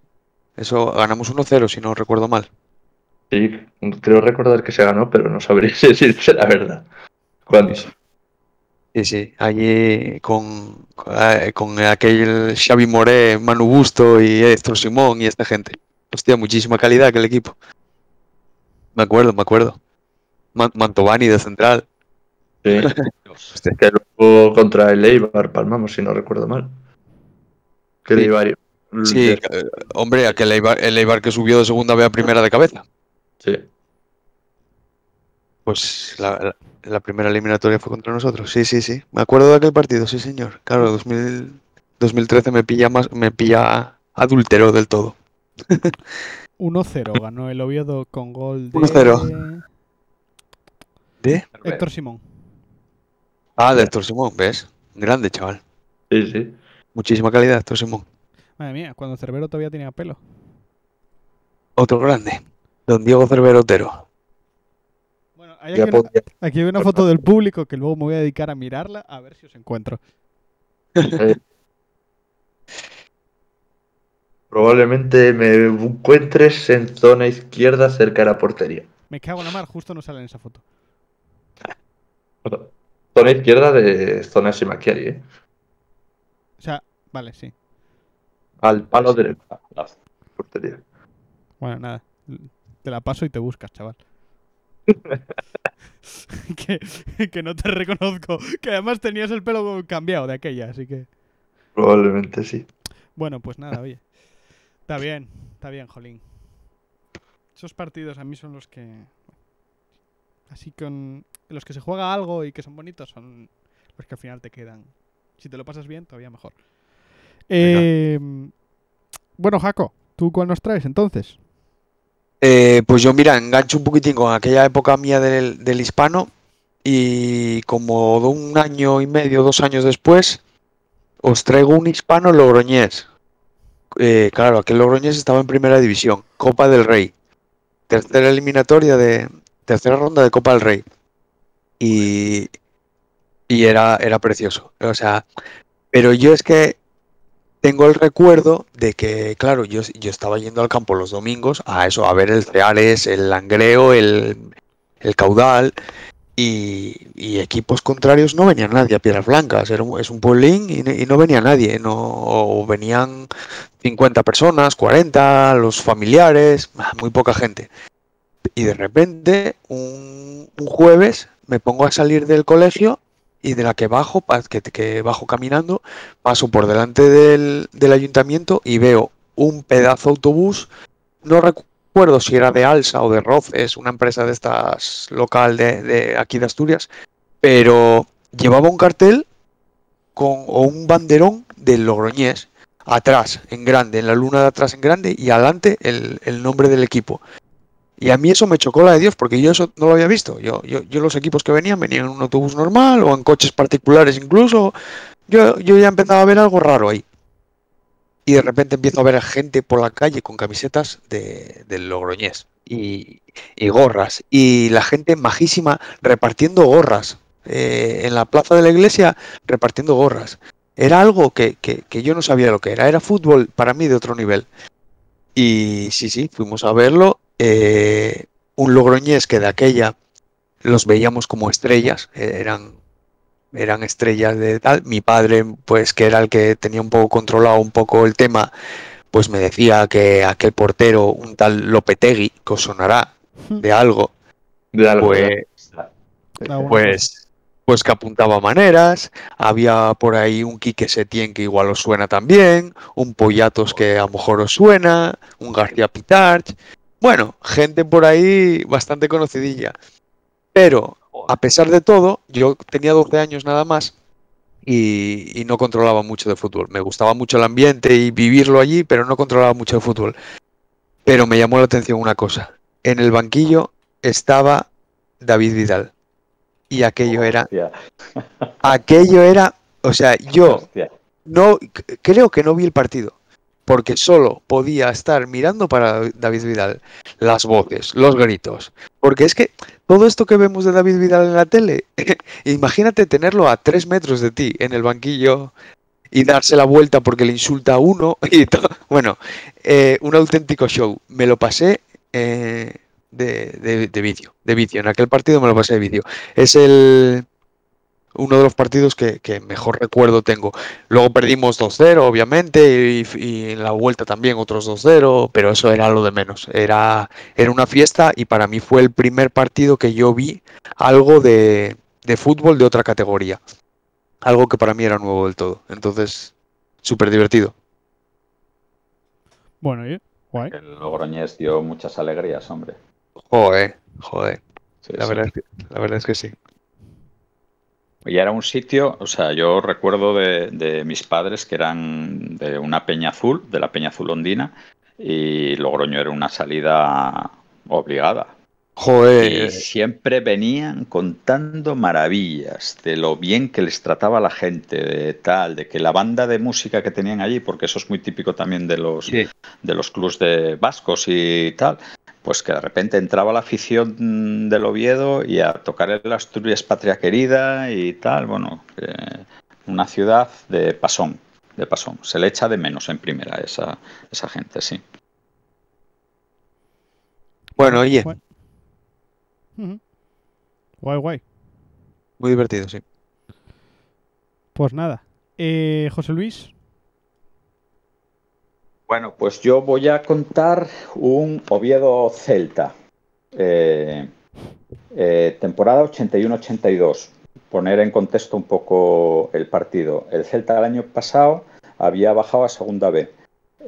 Eso ganamos 1-0, si no recuerdo mal. Sí, creo recordar que se ganó, pero no sabría decirte la verdad. ¿Cuándo? Sí, sí, allí con, con, eh, con aquel Xavi Moré, Manu Busto y Héctor Simón y esta gente. Hostia, muchísima calidad aquel equipo. Me acuerdo, me acuerdo. Man- Mantovani de central. Sí, Hostia. que luego contra el Eibar palmamos, si no recuerdo mal. Que el Sí. Eibar- Sí, eh, hombre, aquel Eibar, el Eibar que subió de segunda B a primera de cabeza. Sí. Pues la, la- la primera eliminatoria fue contra nosotros. Sí, sí, sí. Me acuerdo de aquel partido, sí, señor. Claro, 2000 2013 me pilla más, me pilla adúltero del todo. 1-0 ganó el Oviedo con gol de 1-0. ¿De? Héctor Simón. Ah, de Héctor Simón, ¿ves? Grande, chaval. Sí, sí. Muchísima calidad, Héctor Simón. Madre mía, cuando Cerbero todavía tenía pelo. Otro grande. Don Diego Cervero Otero. Bueno, hay aquí, una, podía- aquí hay una foto del público que luego me voy a dedicar a mirarla a ver si os encuentro. probablemente me encuentres en zona izquierda cerca de la portería. Me cago en la mar, justo no sale en esa foto. Zona izquierda de zona Simachiari, ¿eh? O sea, vale, sí. Al palo derecho. La- Portería. Bueno, nada. Te la paso y te buscas, chaval. que, que no te reconozco. Que además tenías el pelo cambiado de aquella, así que. Probablemente sí. Bueno, pues nada, oye. Está bien, está bien, Jolín. Esos partidos a mí son los que. Así con. Los que se juega algo y que son bonitos son los que al final te quedan. Si te lo pasas bien, todavía mejor. Eh, bueno, Jaco, ¿tú cuál nos traes entonces? Eh, pues yo, mira, engancho un poquitín con aquella época mía del, del hispano y como de un año y medio, dos años después, os traigo un hispano logroñés. Eh, claro, aquel logroñés estaba en primera división, Copa del Rey, tercera eliminatoria de tercera ronda de Copa del Rey y, y era, era precioso. O sea, pero yo es que tengo el recuerdo de que, claro, yo, yo estaba yendo al campo los domingos a eso, a ver el Ceares, el Langreo, el, el Caudal y, equipos contrarios no venía nadie a Piedras Blancas, era un- es un pueblín y, no- venía nadie, no, o venían 50 personas, 40, los familiares, ah, muy poca gente. Y de repente, un, un jueves, me pongo a salir del colegio y de la que bajo, que bajo caminando, paso por delante del, del ayuntamiento y veo un pedazo de autobús, no recuerdo si era de Alsa o de Roces, una empresa de estas local de, aquí de Asturias, pero llevaba un cartel con, o un banderón del Logroñés, atrás en grande, en la luna de atrás en grande y adelante el, el nombre del equipo. Y a mí eso me chocó la de Dios, porque yo eso no lo había visto. Yo, yo, yo los equipos que venían, venían en un autobús normal o en coches particulares incluso. Yo, yo ya empezaba a ver algo raro ahí. Y de repente empiezo a ver a gente por la calle con camisetas de, del Logroñés y, gorras. Y la gente majísima repartiendo gorras. eh, en la plaza de la iglesia repartiendo gorras. Era algo que, que- que yo no sabía lo que era. Era fútbol para mí de otro nivel. Y sí, sí, fuimos a verlo. eh, un Logroñés que de aquella los veíamos como estrellas. eh, eran, eran estrellas de tal. Mi padre, pues que era el que tenía un poco controlado un poco el tema, pues me decía que aquel portero, un tal Lopetegui, que os sonará de algo, De algo, pues, Ah, pues, pues que apuntaba maneras, había por ahí un Quique Setién que igual os suena también, un Pollatos que a lo mejor os suena, un García Pitarch, bueno, gente por ahí bastante conocidilla. Pero, a pesar de todo, yo tenía 12 años nada más y, y no controlaba mucho de fútbol. Me gustaba mucho el ambiente y vivirlo allí, pero no controlaba mucho de fútbol. Pero me llamó la atención una cosa. En el banquillo estaba David Vidal. Y aquello era, aquello era, o sea, yo hostia. no creo que no vi el partido, porque solo podía estar mirando para David Vidal las voces, los gritos, porque es que todo esto que vemos de David Vidal en la tele, imagínate tenerlo a tres metros de ti en el banquillo y darse la vuelta porque le insulta a uno y todo. Bueno, eh, un auténtico show. Me lo pasé eh, de, de, de vicio, de vicio. En aquel partido me lo pasé de vicio. Es el uno de los partidos que, que mejor recuerdo tengo. Luego perdimos 2-0, obviamente, y, y en la vuelta también otros 2-0, pero eso era lo de menos. Era, era una fiesta y para mí fue el primer partido que yo vi algo de, de fútbol de otra categoría. Algo que para mí era nuevo del todo. Entonces, súper divertido. Bueno, oye, guay. El Logroñés dio muchas alegrías, hombre. Joder, joder. Sí, La sí. verdad, es que, la verdad es que sí. Y era un sitio, o sea, yo recuerdo de, de mis padres que eran de una peña azul, de la peña azul ondina, y Logroño era una salida obligada. Y Joder. siempre venían contando maravillas de lo bien que les trataba la gente, de tal, de que la banda de música que tenían allí, porque eso es muy típico también de los, Sí. de los clubs de vascos y tal, pues que de repente entraba la afición del Oviedo y a tocar el Asturias Patria Querida y tal, bueno, eh, una ciudad de pasón, de pasón. Se le echa de menos en primera esa, esa gente, sí. Bueno, oye. Guay, guay. muy divertido, sí. Pues nada. Eh, José Luis. Bueno, pues yo voy a contar un Oviedo Celta. Eh, eh, temporada 81-82. Poner en contexto un poco el partido. El Celta el año pasado había bajado a Segunda B.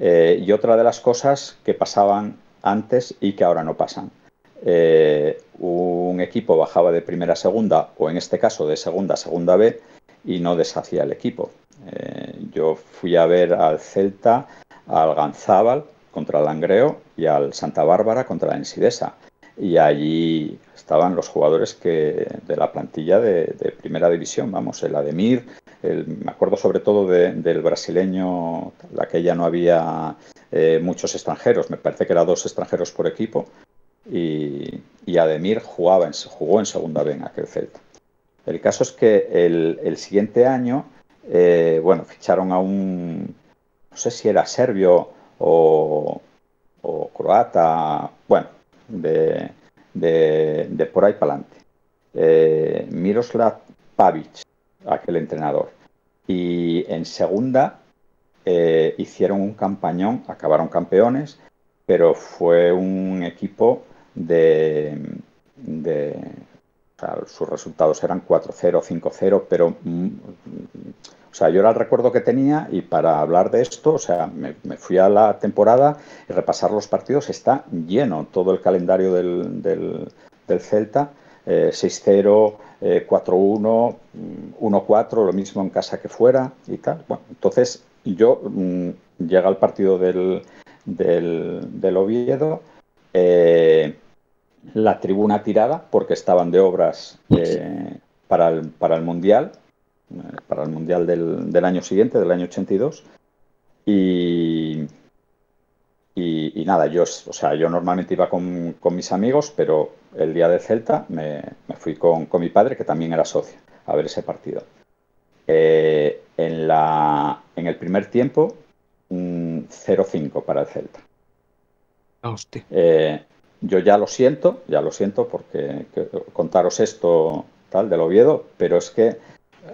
Eh, y otra de las cosas que pasaban antes y que ahora no pasan. Eh, un equipo bajaba de primera a segunda, o en este caso de segunda a segunda B, y no deshacía el equipo. Eh, yo fui a ver al Celta al Ganzábal contra el Langreo y al Santa Bárbara contra la Ensidesa. Y allí estaban los jugadores que de la plantilla de, primera división, vamos, el Ademir, el- me acuerdo sobre todo de- del brasileño, la que ya no había eh, muchos extranjeros, me parece que eran dos extranjeros por equipo, y, y Ademir jugaba en, jugó en segunda B en aquel Celta. El caso es que el, el siguiente año, eh, bueno, ficharon a un, no sé si era serbio o, croata, bueno, de, de, de por ahí para adelante. Eh, Miroslav Pavic, aquel entrenador. Y en segunda eh, hicieron un campañón, acabaron campeones, pero fue un equipo de, de o sea, sus resultados eran 4-0, 5-0, pero mm, o sea, yo era el recuerdo que tenía y para hablar de esto, o sea, me, me fui a la temporada y repasar los partidos, está lleno. Todo el calendario del, del, del Celta, eh, 6-0, eh, 4-1, mm, 1-4, lo mismo en casa que fuera y tal. Bueno, entonces yo mm, llega el partido del, del, del Oviedo, eh, la tribuna tirada porque estaban de obras eh, para, el, para el Mundial, para el Mundial del, del año siguiente, del año 82. Y, y, y nada, yo, o sea, yo normalmente iba con, con mis amigos, pero el día de Celta me, me fui con, con mi padre, que también era socio, a ver ese partido. Eh, en, la, en el primer tiempo, mm, 0-5 para el Celta. Ah, hostia. Eh, yo ya lo siento, ya lo siento porque que- contaros esto tal del Oviedo, pero es que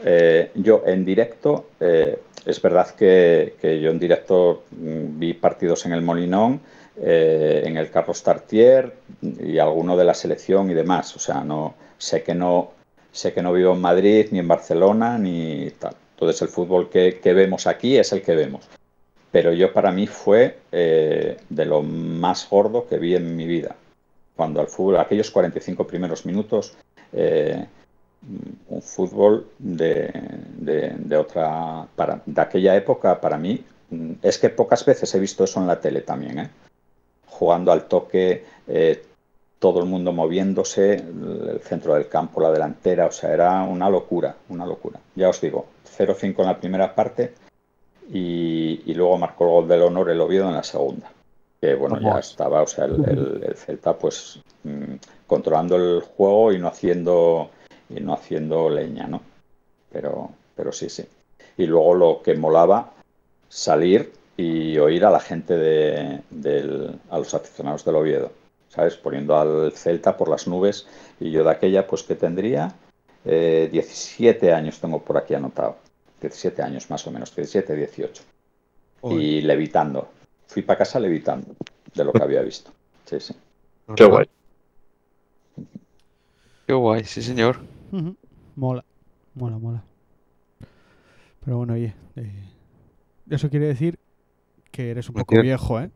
eh, yo en directo, eh, es verdad que, yo en directo mm, vi partidos en el Molinón, eh, en el Carlos Tartier y alguno de la selección y demás. O sea, no sé que no sé que no vivo en Madrid ni en Barcelona ni tal. Entonces el fútbol que, que vemos aquí es el que vemos. Pero yo para mí fue de lo más gordo que vi en mi vida. Cuando al fútbol, aquellos 45 primeros minutos, un fútbol de, de, de otra, para, de aquella época para mí, mm, es que pocas veces he visto eso en la tele también, ¿eh? jugando al toque, eh, todo el mundo moviéndose, el centro del campo, la delantera, o sea, era una locura, una locura. Ya os digo, 0-5 en la primera parte y, y luego marcó el gol del honor el Oviedo en la segunda. Que bueno, ya estaba, o sea, el, el- el Celta pues mm, controlando el juego y no haciendo y no haciendo leña, ¿no? Pero, pero sí, sí. Y luego lo que molaba, salir y oír a la gente de, del- a los aficionados del Oviedo, ¿sabes? Poniendo al Celta por las nubes y yo de aquella, pues que tendría eh, 17 años, tengo por aquí anotado. 17 años más o menos, 17, 18. Y levitando. Fui para casa levitando de lo que había visto. Sí, sí. Qué guay. Qué guay, sí, señor. Mola, mola, mola. Pero bueno, oye, eh, eso quiere decir que eres un poco viejo, ¿eh?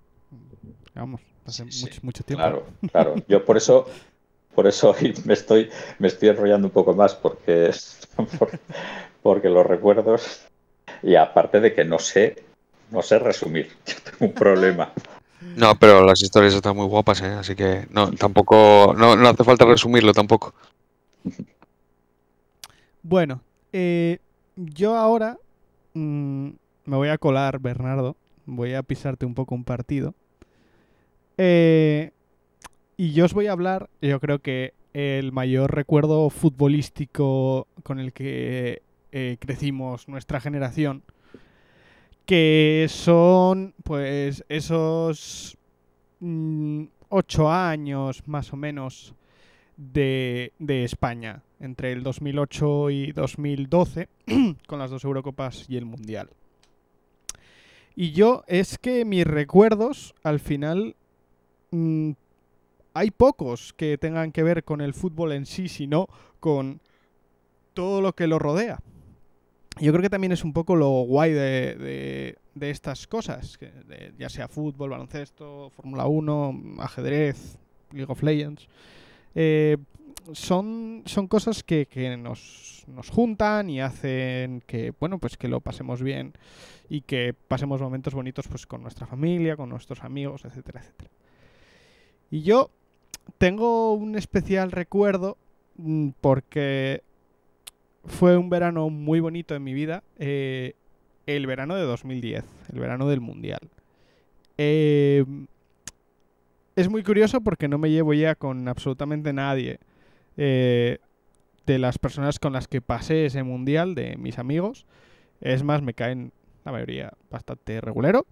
Vamos, hace Sí, sí. mucho, mucho tiempo. Claro, claro. Yo por eso, por eso hoy me estoy, me estoy enrollando un poco más porque, por- porque los recuerdos y aparte de que no sé, no sé resumir. Yo tengo un problema. No, pero las historias están muy guapas, ¿eh? Así que no, tampoco, no, no hace falta resumirlo tampoco. Bueno, eh, yo ahora mm, me voy a colar, Bernardo. Voy a pisarte un poco un partido. Eh, y yo os voy a hablar, yo creo que el mayor recuerdo futbolístico con el que eh, crecimos nuestra generación, que son pues esos mm, ocho años más o menos de, de España entre el 2008 y 2012 con las dos Eurocopas y el Mundial. Y yo es que mis recuerdos al final mm, hay pocos que tengan que ver con el fútbol en sí, sino con todo lo que lo rodea. Yo creo que también es un poco lo guay de, de- de estas cosas, que ya sea fútbol, baloncesto, Fórmula 1, ajedrez, League of Legends. Eh, son, son cosas que, que nos, nos juntan y hacen que, bueno, pues que lo pasemos bien y que pasemos momentos bonitos pues con nuestra familia, con nuestros amigos, etcétera, etcétera. Y yo tengo un especial recuerdo mm, porque fue un verano muy bonito en mi vida, eh, el verano de 2010, el verano del Mundial. Eh, es muy curioso porque no me llevo ya con absolutamente nadie eh, de las personas con las que pasé ese mundial, de mis amigos. Es más, me caen la mayoría bastante regulero.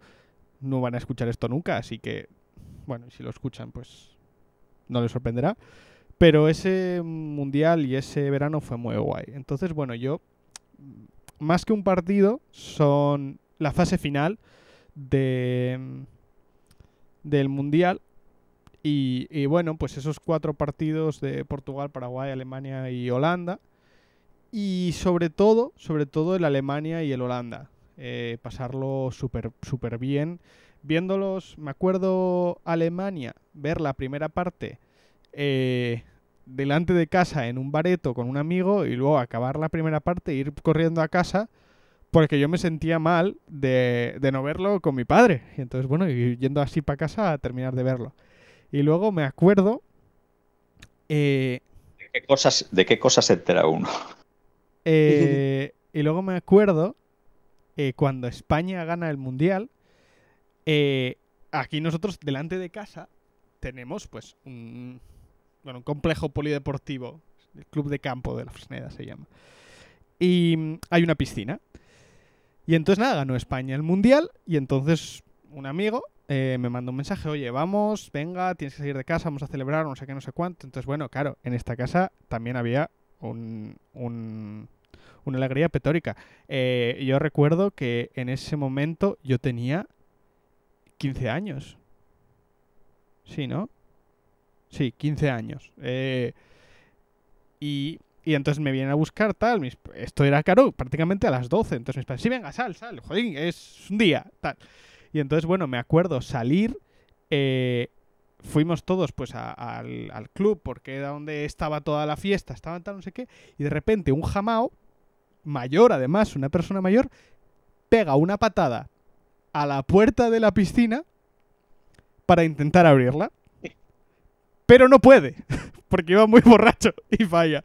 No van a escuchar esto nunca, así que, bueno, si lo escuchan, pues no les sorprenderá. Pero ese mundial y ese verano fue muy guay. Entonces, bueno, yo, más que un partido, son la fase final de, del mundial. Y, y bueno, pues esos cuatro partidos de Portugal, Paraguay, Alemania y Holanda. Y sobre todo, sobre todo el Alemania y el Holanda. Eh, pasarlo súper súper bien. Viéndolos, me acuerdo Alemania, ver la primera parte eh, delante de casa en un bareto con un amigo y luego acabar la primera parte e ir corriendo a casa porque yo me sentía mal de, de no verlo con mi padre. Y entonces, bueno, y yendo así para casa a terminar de verlo. Y luego me acuerdo Eh, ¿De qué cosas, de qué cosas se entera uno? eh, y luego me acuerdo eh, cuando España gana el Mundial, eh, aquí nosotros delante de casa tenemos pues un, bueno, un complejo polideportivo, el Club de Campo de la Fresneda se llama. Y hay una piscina. Y entonces nada, ganó España el Mundial y entonces un amigo eh, me mandó un mensaje, oye, vamos, venga, tienes que salir de casa, vamos a celebrar, no sé qué, no sé cuánto. Entonces, bueno, claro, en esta casa también había un, un- una alegría petórica. Eh, yo recuerdo que en ese momento yo tenía 15 años. Sí, ¿no? Sí, 15 años. Eh, y, y entonces me vienen a buscar, tal. mis- esto era caro, prácticamente a las 12. Entonces mis padres, sí, venga, sal, sal, joder, es un día, tal. Y entonces, bueno, me acuerdo salir. eh, fuimos todos pues a- al, al club porque era donde estaba toda la fiesta, estaba tal, no sé qué. Y de repente un jamao, mayor además, una persona mayor, pega una patada a la puerta de la piscina para intentar abrirla. Pero no puede, porque iba muy borracho y falla.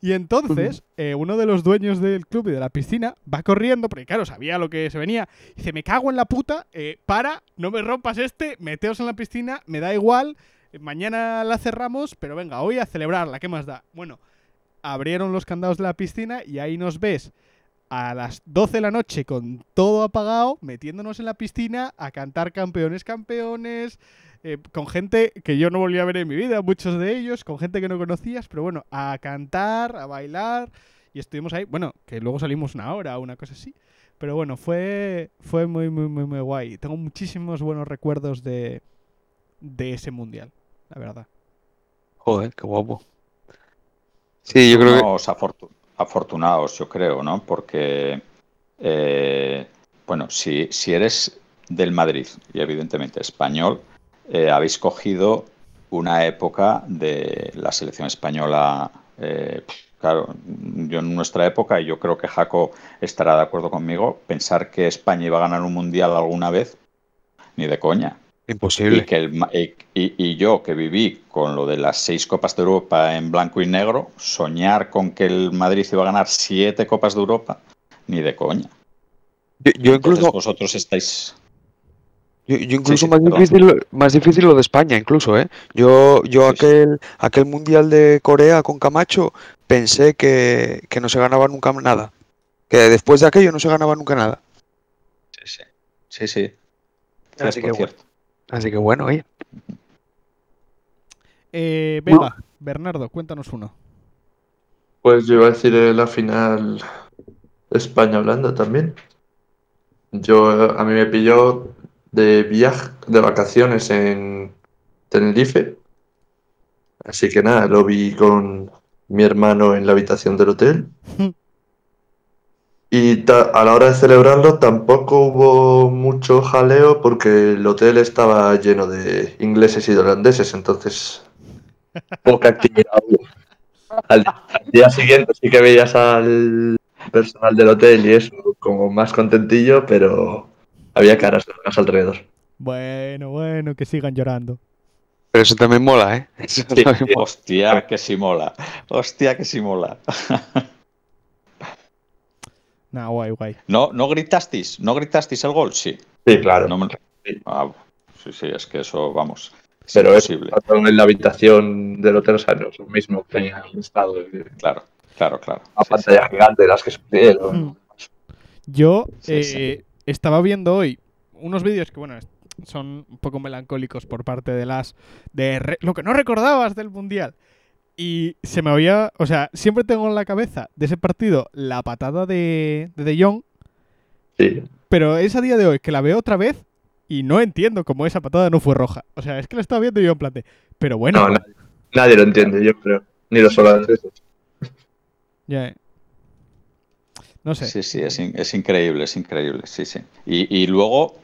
Y entonces, eh, uno de los dueños del club y de la piscina va corriendo, porque claro, sabía lo que se venía. Dice, me cago en la puta, eh, para, no me rompas este, meteos en la piscina, me da igual, eh, mañana la cerramos, pero venga, hoy a celebrarla, ¿qué más da? Bueno, abrieron los candados de la piscina y ahí nos ves a las 12 de la noche con todo apagado, metiéndonos en la piscina a cantar campeones, campeones, eh, con gente que yo no volví a ver en mi vida, muchos de ellos, con gente que no conocías, pero bueno, a cantar, a bailar, y estuvimos ahí, bueno, que luego salimos una hora, una cosa así, pero bueno, fue, fue muy, muy, muy, muy guay. Tengo muchísimos buenos recuerdos de, de ese mundial, la verdad. Joder, qué guapo. Sí, yo creo que. Afortunados, yo creo, ¿no? Porque, eh, bueno, si, si eres del Madrid y evidentemente español, eh, habéis cogido una época de la selección española. eh, claro, yo en nuestra época, y yo creo que Jaco estará de acuerdo conmigo, pensar que España iba a ganar un mundial alguna vez, ni de coña. Y, Imposible. que el y, y- y yo que viví con lo de las seis Copas de Europa en blanco y negro, soñar con que el Madrid iba a ganar siete Copas de Europa, ni de coña. Yo, yo Entonces vosotros estáis... yo, yo incluso sí, más perdón. difícil, más difícil lo de España, incluso, ¿eh? Yo, yo Sí, sí. aquel, aquel mundial de Corea con Camacho pensé que, que no se ganaba nunca nada. Que después de aquello no se ganaba nunca nada. Sí, sí. Sí, sí. Así que bueno. cierto. Así que bueno, oye. Eh, venga, Bernardo, cuéntanos uno. Pues yo iba a decir la final España-Holanda también. Yo, a mí me pilló de viaje, de vacaciones en Tenerife. Así que nada, lo vi con mi hermano en la habitación del hotel. Y a la hora de celebrarlo tampoco hubo mucho jaleo porque el hotel estaba lleno de ingleses y de holandeses, entonces poca actividad hubo. Al, al día siguiente sí que veías al personal del hotel y eso como más contentillo, pero había caras largas alrededor. Bueno, bueno, que sigan llorando. Pero eso también mola, ¿eh? Eso Sí, también sí. mola. Hostia, que sí mola. Hostia, que sí mola. Nah, guay, guay. ¿No, ¿No gritasteis? ¿No gritasteis el gol? Sí. Sí, claro. No me- Sí. Ah, sí, sí, es que eso, vamos, es Pero es imposible. en la habitación del hotel, o sea, no es lo mismo que tenía el estado de Claro, claro, claro. Sí, sí. pantalla gigante de las que sucedieron. Mm. Yo Sí, sí. eh, estaba viendo hoy unos vídeos que, bueno, son un poco melancólicos por parte de las... de re- lo que no recordabas del Mundial. Y se me había... O sea, siempre tengo en la cabeza de ese partido la patada de de, de Jong, Sí. pero es a día de hoy que la veo otra vez y no entiendo cómo esa patada no fue roja. O sea, es que la estaba viendo y yo en plan de... Pero bueno, No, nadie, nadie lo entiende, yo creo. Ni los holandeses. ya, eh. No sé. Sí, sí, es, in- es increíble, es increíble, sí, sí. Y, y luego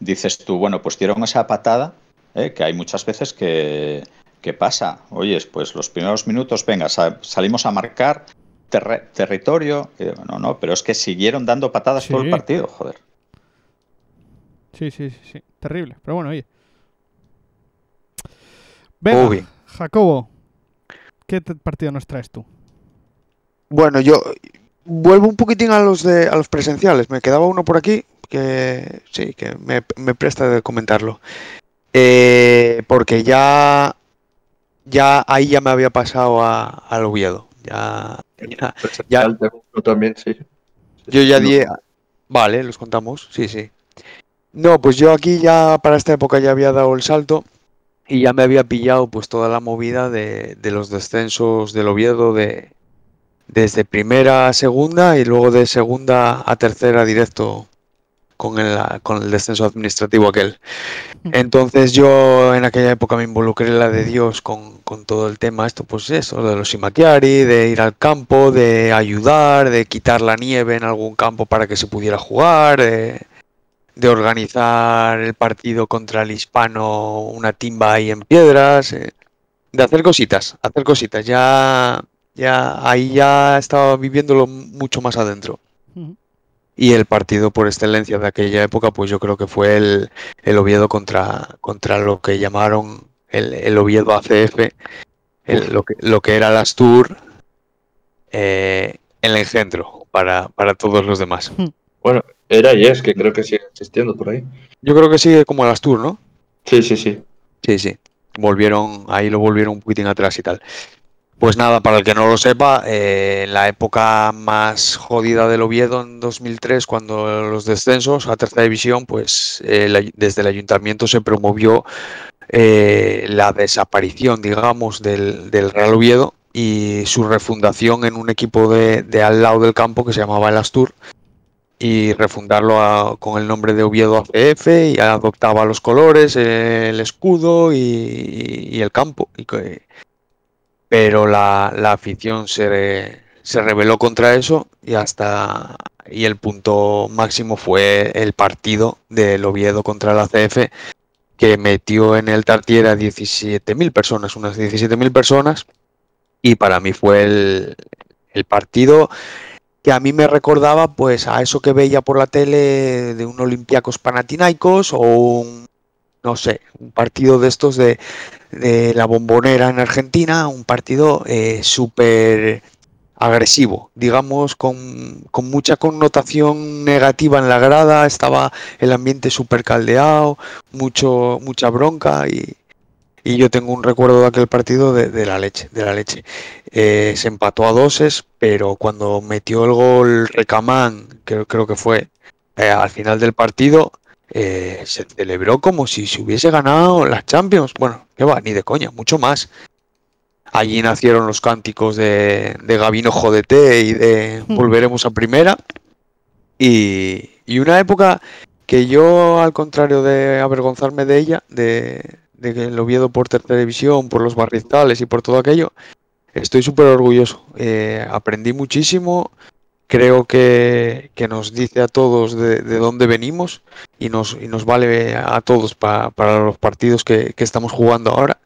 dices tú, bueno, pues dieron esa patada, ¿eh? que hay muchas veces que, que pasa. Oyes, pues los primeros minutos, venga, sa- salimos a marcar territorio. Y digo, no, no, pero es que siguieron dando patadas todo Sí. el partido, joder. Sí, sí, sí, sí. Terrible. Pero bueno, oye. Venga, Uy. Jacobo. ¿qué partido nos traes tú? Bueno, yo vuelvo un poquitín a los de a los presenciales. Me quedaba uno por aquí que sí, que me, me presta de comentarlo. Eh, porque ya, ya ahí ya me había pasado a, al Oviedo. Ya, ya- Ya. también, sí. yo ya di. Vale, los contamos, sí, sí. No, pues yo aquí ya para esta época ya había dado el salto y ya me había pillado pues toda la movida de, de los descensos del Oviedo de desde primera a segunda y luego de segunda a tercera directo con el, con el descenso administrativo aquel. Entonces yo en aquella época me involucré en la de Dios con, con todo el tema, esto pues eso, de los Imakiari, de ir al campo, de ayudar, de quitar la nieve en algún campo para que se pudiera jugar, de, de organizar el partido contra el hispano, una timba ahí en piedras, eh, de hacer cositas, hacer cositas, ya, ya ahí ya estaba viviéndolo mucho más adentro. Y el partido por excelencia de aquella época, pues yo creo que fue el, el Oviedo contra, contra lo que llamaron el, el Oviedo ACF, el- lo, que, lo que era el Astur, eh, el engendro para, para todos los demás. Bueno, era y es, que creo que sigue existiendo por ahí. Yo creo que sigue como el Astur, ¿no? Sí, sí, sí. Sí, sí. Volvieron, ahí lo volvieron un poquitín atrás y tal. Pues nada, para el que no lo sepa, eh, en la época más jodida del Oviedo en 2003, cuando los descensos a tercera división, pues eh, desde el ayuntamiento se promovió eh, la desaparición, digamos, del, del Real Oviedo y su refundación en un equipo de, al lado del campo que se llamaba el Astur y refundarlo a- con el nombre de Oviedo ACF y adoptaba los colores, el escudo y, el campo. Pero la, la afición se, se rebeló contra eso y hasta y el punto máximo fue el partido del Oviedo contra el ACF que metió en el Tartier a 17.000 personas, unas 17.000 personas y para mí fue el, el partido que a mí me recordaba pues a eso que veía por la tele de un Olympiacos Panathinaikos o un no sé, un partido de estos de, de la bombonera en Argentina, un partido eh, súper agresivo, digamos, con, con mucha connotación negativa en la grada, estaba el ambiente súper caldeado, mucho, mucha bronca y, y yo tengo un recuerdo de aquel partido de, de la leche, de la leche. Eh, se empató a doses, pero cuando metió el gol Recamán, creo, que fue eh, al final del partido, eh, se celebró como si se hubiese ganado las Champions. Bueno, que va, ni de coña, mucho más. Allí nacieron los cánticos de, de Gabino Jodete y de Volveremos a Primera. Y, y una época que yo, al contrario de avergonzarme de ella, de, de que el Oviedo por tercera división, por los barrizales y por todo aquello, estoy súper orgulloso. Eh, aprendí muchísimo, creo que, que nos dice a todos de, de dónde venimos y nos, y nos vale a todos pa- para los partidos que, que estamos jugando ahora.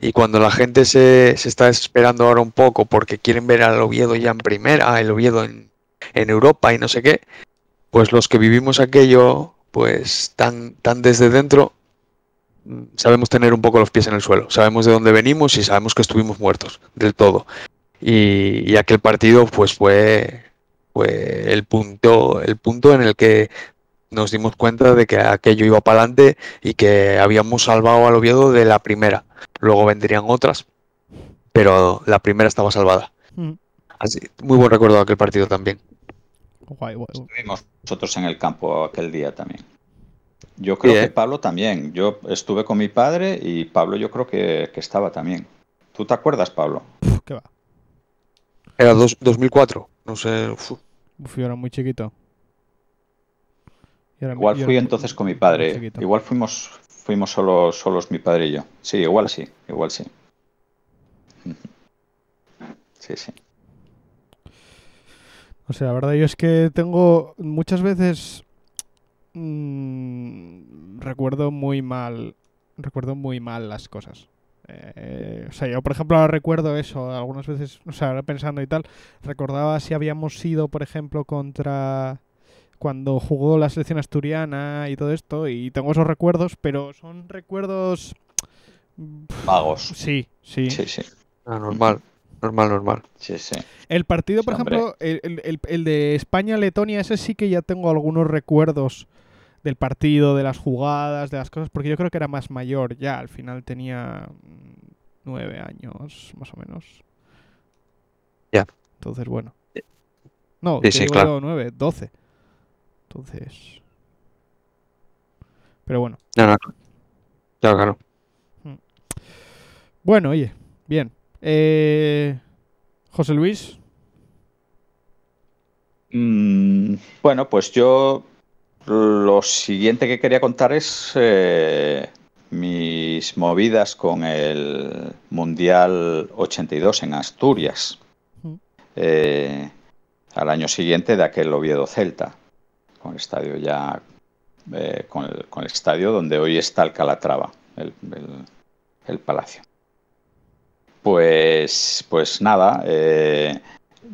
Y cuando la gente se, se está desesperando ahora un poco porque quieren ver al Oviedo ya en primera, el Oviedo en, en Europa y no sé qué, pues los que vivimos aquello, pues tan, tan desde dentro, mm, sabemos tener un poco los pies en el suelo, sabemos de dónde venimos y sabemos que estuvimos muertos del todo. Y, y aquel partido pues fue, fue el punto, el punto en el que nos dimos cuenta de que aquello iba para adelante y que habíamos salvado al Oviedo de la primera. Luego vendrían otras, pero la primera estaba salvada. Mm. Así, muy buen recuerdo de aquel partido también. Guay, guay. Estuvimos nosotros en el campo aquel día también. Yo creo Sí, ¿eh? que Pablo también. Yo estuve con mi padre y Pablo yo creo que, que estaba también. ¿Tú te acuerdas, Pablo? Uf, qué va. Era dos- 2004, no sé. uf. Uf, yo era muy chiquito. Era- Igual fui entonces con mi padre. Igual fuimos fuimos solos, solos mi padre y yo. Sí, igual sí, igual sí. Sí, sí. O sea, la verdad yo es que tengo muchas veces mm, recuerdo muy mal, recuerdo muy mal las cosas. Eh, o sea, yo por ejemplo ahora recuerdo eso, algunas veces, o sea, ahora pensando y tal, recordaba si habíamos ido, por ejemplo, contra cuando jugó la selección asturiana y todo esto, y tengo esos recuerdos, pero son recuerdos... Vagos. Sí, sí. Sí, sí. Ah, normal. Normal, normal. Sí, sí. El partido, por Sí, ejemplo, el, el- el- el de España-Letonia, ese sí que ya tengo algunos recuerdos del partido, de las jugadas, de las cosas, porque yo creo que era más mayor ya, al final tenía mm, nueve años, más o menos. Ya. Entonces, bueno. No, Sí, sí, claro. nueve, doce. Entonces... Pero bueno. No, no. Claro, claro. Bueno, oye, bien. Eh, José Luis, Mm, bueno, pues yo lo siguiente que quería contar es eh, mis movidas con el Mundial 82 en Asturias. Eh, al año siguiente de aquel Oviedo Celta, con el estadio ya, eh, con, el, con el estadio donde hoy está el Calatrava, el, el- el palacio. Pues, pues nada,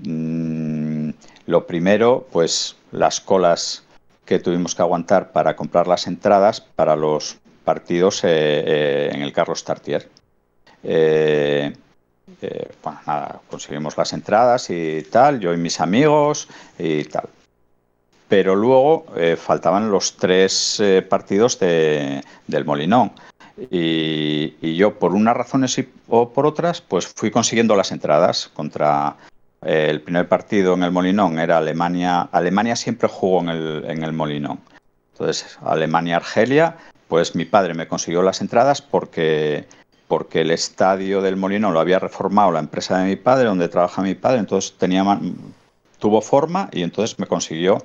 mm, lo primero, pues las colas que tuvimos que aguantar para comprar las entradas para los partidos eh, eh, en el Carlos Tartier. Eh, bueno, nada, conseguimos las entradas y tal, yo y mis amigos y tal. Pero luego eh, faltaban los tres eh, partidos de- del Molinón. Y, y yo, por unas razones y- o por otras, pues fui consiguiendo las entradas contra el primer partido en el Molinón. Era Alemania. Alemania siempre jugó en el, en el Molinón. Entonces, Alemania-Argelia, pues mi padre me consiguió las entradas porque, porque el estadio del Molinón lo había reformado la empresa de mi padre, donde trabaja mi padre. Entonces tenía tuvo forma y entonces me consiguió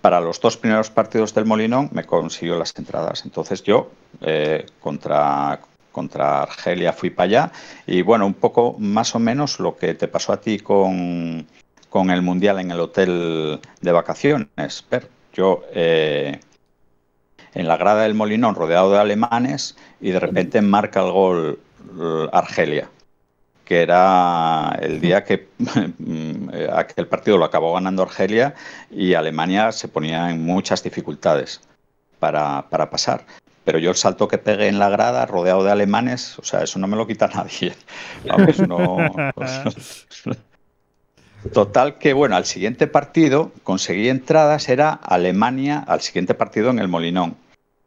para los dos primeros partidos del Molinón me consiguió las entradas. Entonces yo eh, contra, contra Argelia fui para allá y bueno, un poco más o menos lo que te pasó a ti con, con el Mundial en el hotel de vacaciones. Per. Yo eh, en la grada del Molinón rodeado de alemanes y de repente marca el gol eh, Argelia que era el día que aquel partido lo acabó ganando Argelia y Alemania se ponía en muchas dificultades para, para pasar. Pero yo el salto que pegué en la grada, rodeado de alemanes, o sea, eso no me lo quita nadie. Vamos, no. Total que, bueno, al siguiente partido conseguí entradas, era Alemania, al siguiente partido en el Molinón.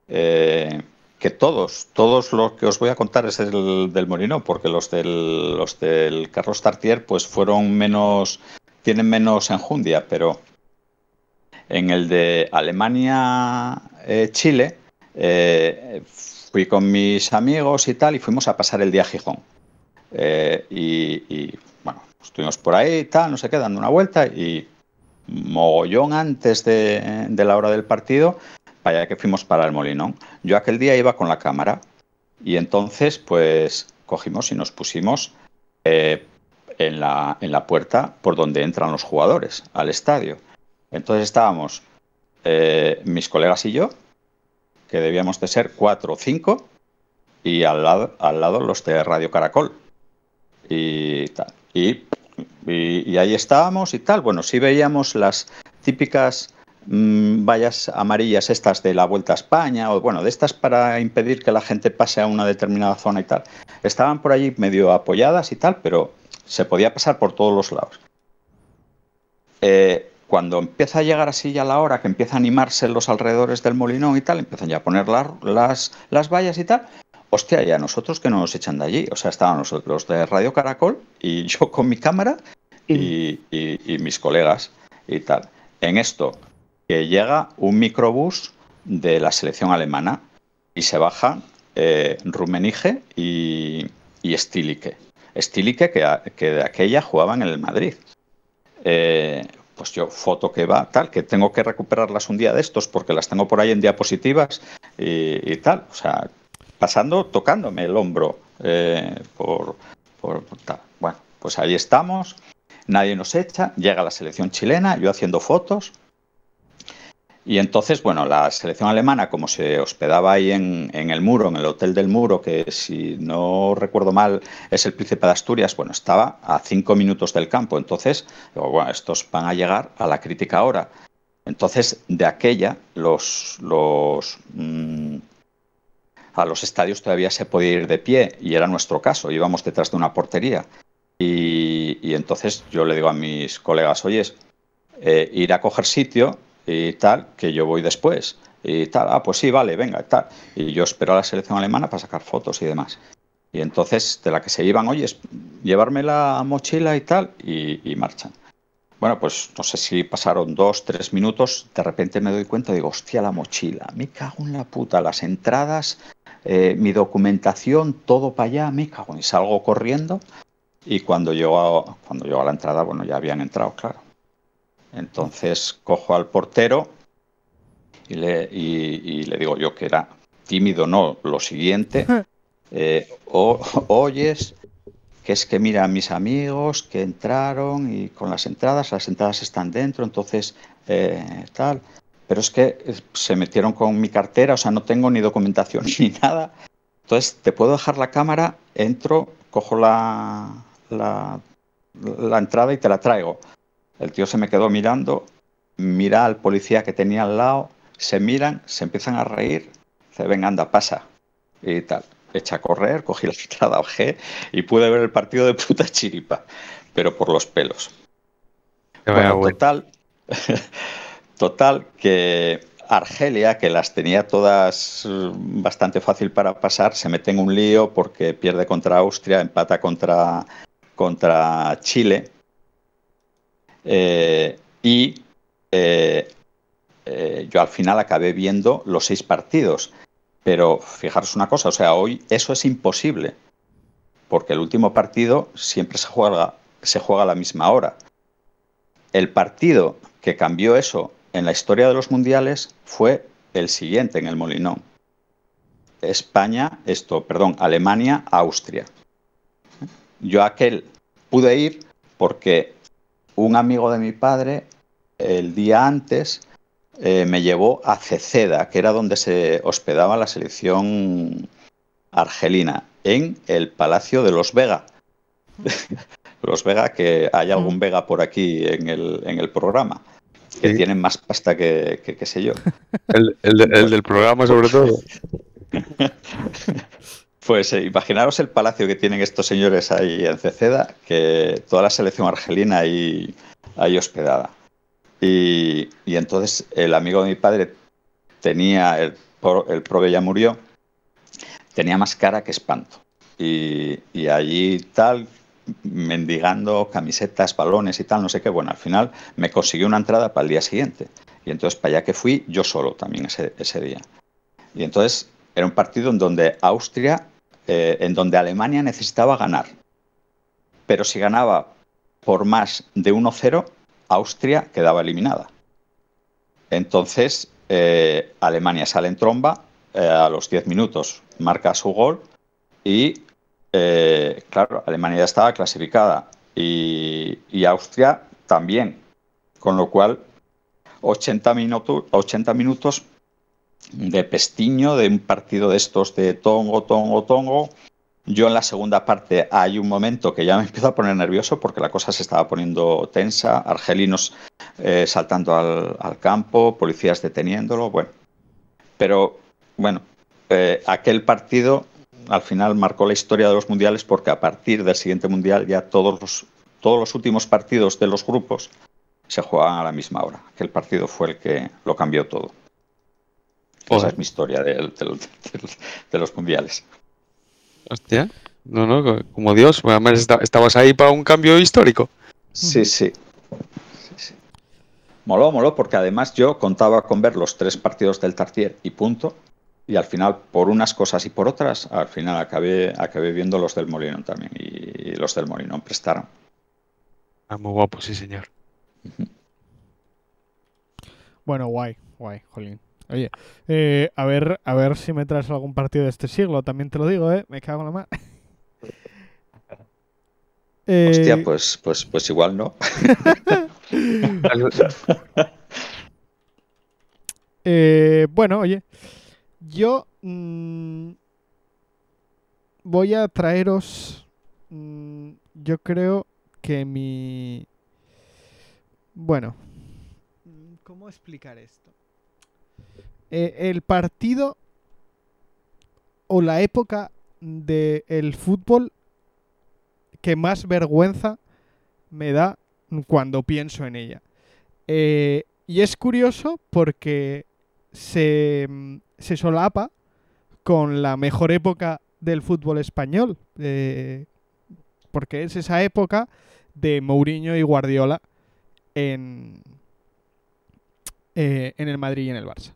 Eh, que todos, todos los que os voy a contar es el del Molinón, porque los del, los del Carlos Tartier pues fueron menos, tienen menos enjundia, pero en el de Alemania-Chile eh, fui con mis amigos y tal y fuimos a pasar el día a Gijón. Eh, y, bueno, estuvimos por ahí y tal, no sé qué, dando una vuelta y mogollón antes de, la hora del partido para que fuimos para el Molinón. Yo aquel día iba con la cámara y entonces pues cogimos y nos pusimos eh, en, la, puerta por donde entran los jugadores al estadio. Entonces estábamos eh, mis colegas y yo, que debíamos de ser cuatro o cinco, y al lado, al lado los de Radio Caracol. Y tal. Y, ahí estábamos y tal. Bueno, sí veíamos las típicas mm, vallas amarillas estas de la Vuelta a España, o bueno, de estas para impedir que la gente pase a una determinada zona y tal. Estaban por allí medio apoyadas y tal, pero se podía pasar por todos los lados. Eh, cuando empieza a llegar así ya la hora, que empieza a animarse los alrededores del molinón y tal, empiezan ya a poner la- las, las vallas y tal. Hostia, y a nosotros que no nos echan de allí. O sea, estaban nosotros de Radio Caracol y yo con mi cámara y, y- y mis colegas y tal. En esto, que llega un microbús de la selección alemana y se bajan eh, Rummenigge y, y Stilike. Stilike, que, que de aquella jugaba en el Madrid. Eh, pues yo, foto que va, tal, que tengo que recuperarlas un día de estos porque las tengo por ahí en diapositivas y, y tal. O sea, pasando, tocándome el hombro eh, por, por- por tal. Bueno, pues ahí estamos, nadie nos echa, llega la selección chilena, yo haciendo fotos. Y entonces, bueno, la selección alemana, como se hospedaba ahí en, el muro, en el Hotel del Muro, que si no recuerdo mal es el Príncipe de Asturias, bueno, estaba a cinco minutos del campo. Entonces, digo, bueno, estos van a llegar a la crítica hora. Entonces, de aquella, los, mm, a los estadios todavía se podía ir de pie, y era nuestro caso, íbamos detrás de una portería. Y, entonces yo le digo a mis colegas, oye, eh, ir a coger sitio y tal, que yo voy después. Y tal, ah, pues sí, vale, venga, tal. Y yo espero a la selección alemana para sacar fotos y demás. Y entonces, de la que se iban, oye, es llevarme la mochila y tal, y, marchan. Bueno, pues no sé si pasaron dos, tres minutos, de repente me doy cuenta, digo, hostia, la mochila, me cago en la puta, las entradas, eh, mi documentación, todo para allá, me cago y salgo corriendo, y cuando llego, a, cuando llego a la entrada, bueno, ya habían entrado, claro. Entonces cojo al portero y le, y- y le digo yo que era tímido, no, lo siguiente, eh, o- oyes, que es que mira, mis amigos que entraron y con las entradas, las entradas están dentro, entonces eh, tal. Pero es que eh, se metieron con mi cartera, o sea, no tengo ni documentación ni nada. Entonces, te puedo dejar la cámara, entro, cojo la, la, la entrada y te la traigo. El tío se me quedó mirando, mira al policía que tenía al lado, se miran, se empiezan a reír, dice, venga, anda, pasa. Y tal. Echa a correr, cogí la entrada G y pude ver el partido de puta chiripa, pero por los pelos. Bueno, total, total, que Argelia, que las tenía todas eh, bastante fácil para pasar, se mete en un lío porque pierde contra Austria, empata contra, contra Chile. Eh, y eh, eh, yo al final acabé viendo los seis partidos. Pero fijaros una cosa, o sea, hoy eso es imposible, porque el último partido siempre se juega, se juega a la misma hora. El partido que cambió eso en la historia de los mundiales fue el siguiente en el Molinón. España, esto, perdón, Alemania, Austria. Yo aquel pude ir porque un amigo de mi padre el día antes eh, me llevó a Ceceda, que era donde se hospedaba la selección argelina, en el Palacio de los Vega. los Vega, que hay algún Vega por aquí en el, en el programa, que Sí. tienen más pasta que, que, qué sé yo. El, el el del programa, sobre todo. Pues eh, imaginaros el palacio que tienen estos señores ahí en Ceceda, que toda la selección argelina ahí, ahí hospedada. Y, y entonces el amigo de mi padre tenía, el, el pro que ya murió, tenía más cara que espanto. Y, y allí tal, mendigando camisetas, balones y tal, no sé qué. Bueno, al final me consiguió una entrada para el día siguiente. Y entonces para allá que fui, yo solo también ese, ese día. Y entonces era un partido en donde Austria, eh, en donde Alemania necesitaba ganar. Pero si ganaba por más de 1-0, Austria quedaba eliminada. Entonces, eh, Alemania sale en tromba, eh, a los 10 minutos marca su gol y, claro, Alemania ya estaba clasificada y, y Austria también. Con lo cual, 80, minutos 80 minutos de pestiño, de un partido de estos de tongo, tongo, tongo. Yo en la segunda parte hay un momento que ya me empiezo a poner nervioso porque la cosa se estaba poniendo tensa, argelinos eh, saltando al, campo, policías deteniéndolo, bueno. Pero bueno, eh, aquel partido al final marcó la historia de los mundiales porque a partir del siguiente mundial ya todos los, todos los últimos partidos de los grupos se juegan a la misma hora. Aquel partido fue el que lo cambió todo. Esa es mi historia de los mundiales. Hostia. No, no, co- como Dios. Además esta- estabas ahí para un cambio histórico. Sí, sí. Sí, sí. Moló, moló, porque además yo contaba con ver los tres partidos del Tartier y punto. Y al final, por unas cosas y por otras, al final acabé, acabé viendo los del Molinón también. Y los del Molinón prestaron. Ah, muy guapo, sí, señor. Bueno, guay, guay, jolín. Oye, eh, a ver, a ver si me traes algún partido de este siglo, también te lo digo, ¿eh? Me cago en la mar. Eh, Hostia, pues, pues, pues igual no. eh, bueno, oye, yo mm, voy a traeros, mm, yo creo que mi... Bueno, mm, ¿cómo explicar esto? Eh, el partido o la época del fútbol que más vergüenza me da cuando pienso en ella. Eh, y es curioso porque se, se solapa con la mejor época del fútbol español. eh, porque es esa época de Mourinho y Guardiola en, eh, en el Madrid y en el Barça.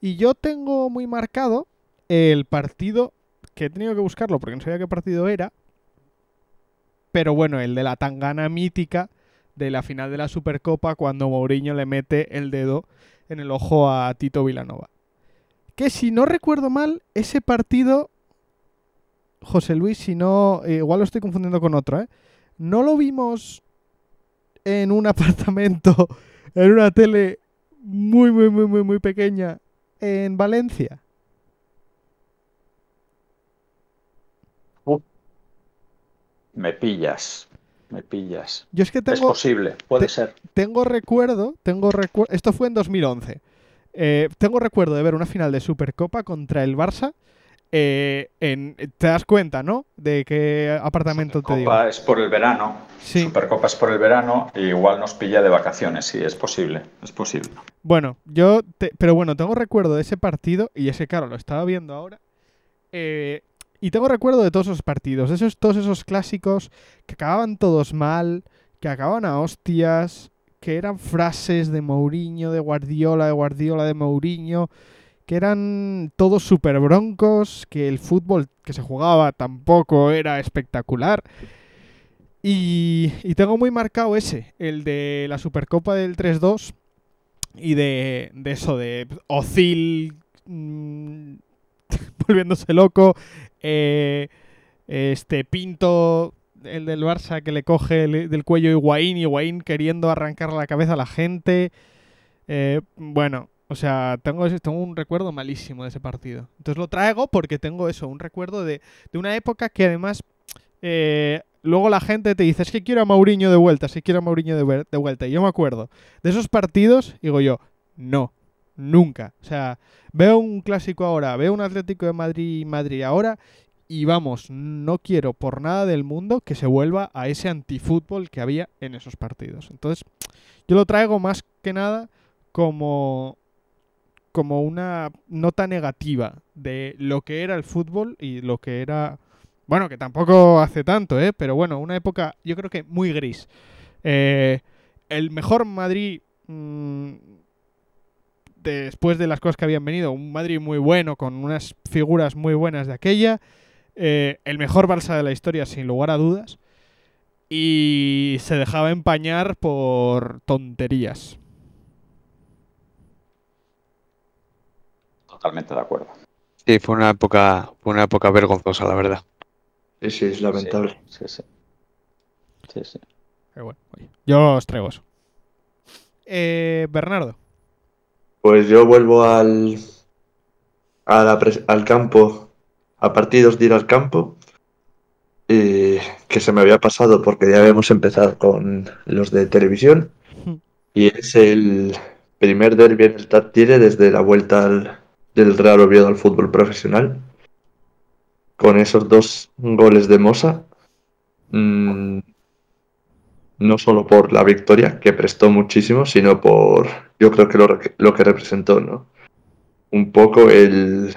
Y yo tengo muy marcado el partido, que he tenido que buscarlo porque no sabía qué partido era, pero bueno, el de la tangana mítica de la final de la Supercopa cuando Mourinho le mete el dedo en el ojo a Tito Vilanova. Que si no recuerdo mal, ese partido, José Luis, si no, eh, igual lo estoy confundiendo con otro, ¿eh? No lo vimos en un apartamento, en una tele muy, muy, muy, muy, muy pequeña en Valencia. Me pillas, me pillas. Yo es que Es tengo, posible, puede te- ser. tengo recuerdo, tengo recuerdo, esto fue en 2011. Eh, tengo recuerdo de ver una final de Supercopa contra el Barça. Eh, en, te das cuenta, ¿no? De qué apartamento te digo. Supercopa es por el verano. Sí. Supercopa es por el verano. y igual nos pilla de vacaciones, sí, es posible, es posible. Bueno, yo, te- pero bueno, tengo recuerdo de ese partido y ese, claro, lo estaba viendo ahora. eh, y tengo recuerdo de todos esos partidos, esos, todos esos clásicos que acababan todos mal, que acababan a hostias, que eran frases de Mourinho, de Guardiola, de Guardiola, de Mourinho, eran todos súper broncos, que el fútbol que se jugaba tampoco era espectacular. Y, y tengo muy marcado ese, el de la Supercopa del 3-2 y de, de eso, de Ozil mm, volviéndose loco, eh, este Pinto, el del Barça que le coge el- del cuello Higuaín, Higuaín queriendo arrancar la cabeza a la gente. Eh, bueno, o sea, tengo, tengo un recuerdo malísimo de ese partido. Entonces lo traigo porque tengo eso, un recuerdo de, de una época que además eh, luego la gente te dice, es que quiero a Mauriño de vuelta, es que quiero a Mauriño de, de vuelta. Y yo me acuerdo de esos partidos, digo yo, no, nunca. O sea, veo un clásico ahora, veo un Atlético de Madrid Madrid ahora y vamos, no quiero por nada del mundo que se vuelva a ese antifútbol que había en esos partidos. Entonces, yo lo traigo más que nada como como una nota negativa de lo que era el fútbol y lo que era bueno, que tampoco hace tanto, ¿eh? Pero bueno, una época yo creo que muy gris. Eh, el mejor Madrid mm, después de las cosas que habían venido, un Madrid muy bueno, con unas figuras muy buenas de aquella, eh, el mejor Barça de la historia sin lugar a dudas, y se dejaba empañar por tonterías. Totalmente de acuerdo. Sí, fue una época, fue una época vergonzosa, la verdad. Sí, sí, es lamentable. Sí, sí. Sí, sí. Pero bueno, yo os traigo eso. Eh, Bernardo, Pues yo vuelvo al, a la pres- al campo, a partidos de ir al campo, y que se me había pasado porque ya habíamos empezado con los de televisión, y es el primer derbi en el Tartiere desde la vuelta al- del Real Oviedo al fútbol profesional, con esos dos goles de Mosa, mm, no solo por la victoria, que prestó muchísimo, sino por, yo creo que lo, lo que representó, ¿no? Un poco el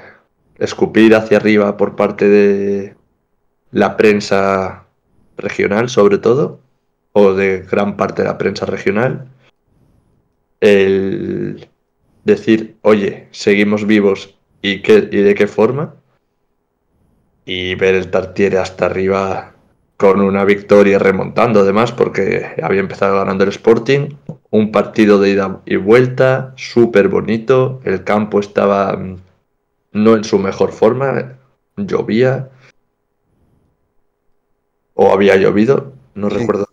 escupir hacia arriba por parte de la prensa regional, sobre todo, o de gran parte de la prensa regional, el decir, oye, seguimos vivos y, qué, y de qué forma, y ver el Tartiere hasta arriba con una victoria remontando además porque había empezado ganando el Sporting, un partido de ida y vuelta, súper bonito, el campo estaba mm, no en su mejor forma, llovía. O había llovido, no Sí. recuerdo,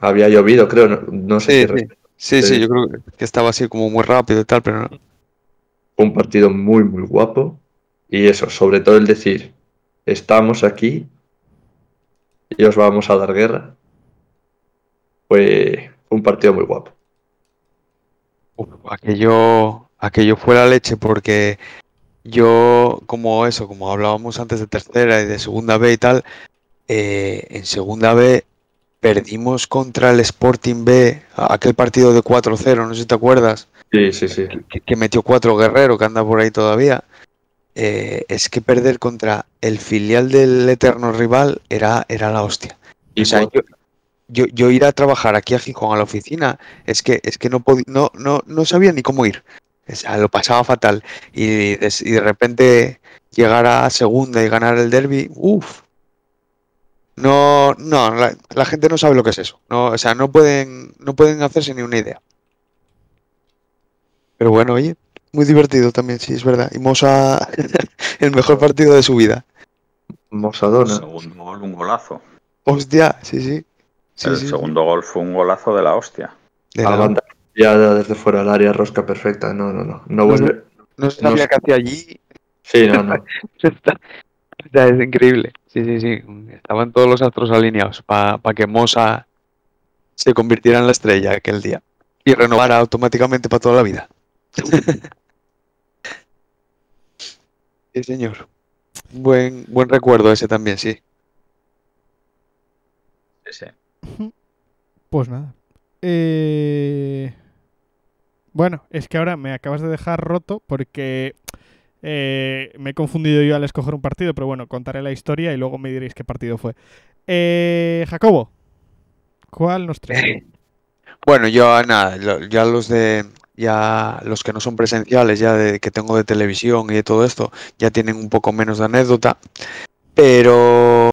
había llovido creo, no, no sé Sí, si sí. Sí, sí, yo creo que estaba así como muy rápido y tal, pero no. un partido muy muy guapo y eso, sobre todo el decir, estamos aquí y os vamos a dar guerra, fue un partido muy guapo. Uf, aquello, aquello fue la leche porque yo, como eso, como hablábamos antes de tercera y de segunda B y tal, eh, en segunda B perdimos contra el Sporting B, aquel partido de 4-0, no sé si te acuerdas, Sí, sí, sí. que, que metió cuatro Guerrero, que anda por ahí todavía. Eh, es que perder contra el filial del eterno rival era, era la hostia. Y O sea, yo, yo, yo ir a trabajar aquí a Gijón a la oficina, es que, es que no, no, no, no sabía ni cómo ir. O sea, lo pasaba fatal. Y de, y de repente llegar a segunda y ganar el derby, uff. No, no, la, la gente no sabe lo que es eso. No, o sea, no pueden, no pueden hacerse ni una idea. Pero bueno, oye, muy divertido también, sí, es verdad. Y Mosa, el mejor partido de su vida. Mosadona. Segundo gol, un golazo. Hostia, sí, sí. Sí, el sí, sí. segundo gol fue un golazo de la hostia. De A la la- banda ya desde fuera del área, rosca perfecta. No, no, no. No vuelve. No se No sabía qué hacía allí. Sí, no, no. Está- está- es increíble. Sí, sí, sí. Estaban todos los astros alineados para que Mosa se convirtiera en la estrella aquel día y renovara automáticamente para toda la vida. sí, señor. Buen, buen recuerdo ese también, sí. Sí, sí. Pues nada. Eh, Bueno, es que ahora me acabas de dejar roto porque eh, me he confundido yo al escoger un partido, pero bueno, contaré la historia y luego me diréis qué partido fue. Eh, Jacobo, ¿cuál nos trae? Bueno, yo nada, ya los de ya los que no son presenciales, ya de que tengo de televisión y de todo esto, ya tienen un poco menos de anécdota, pero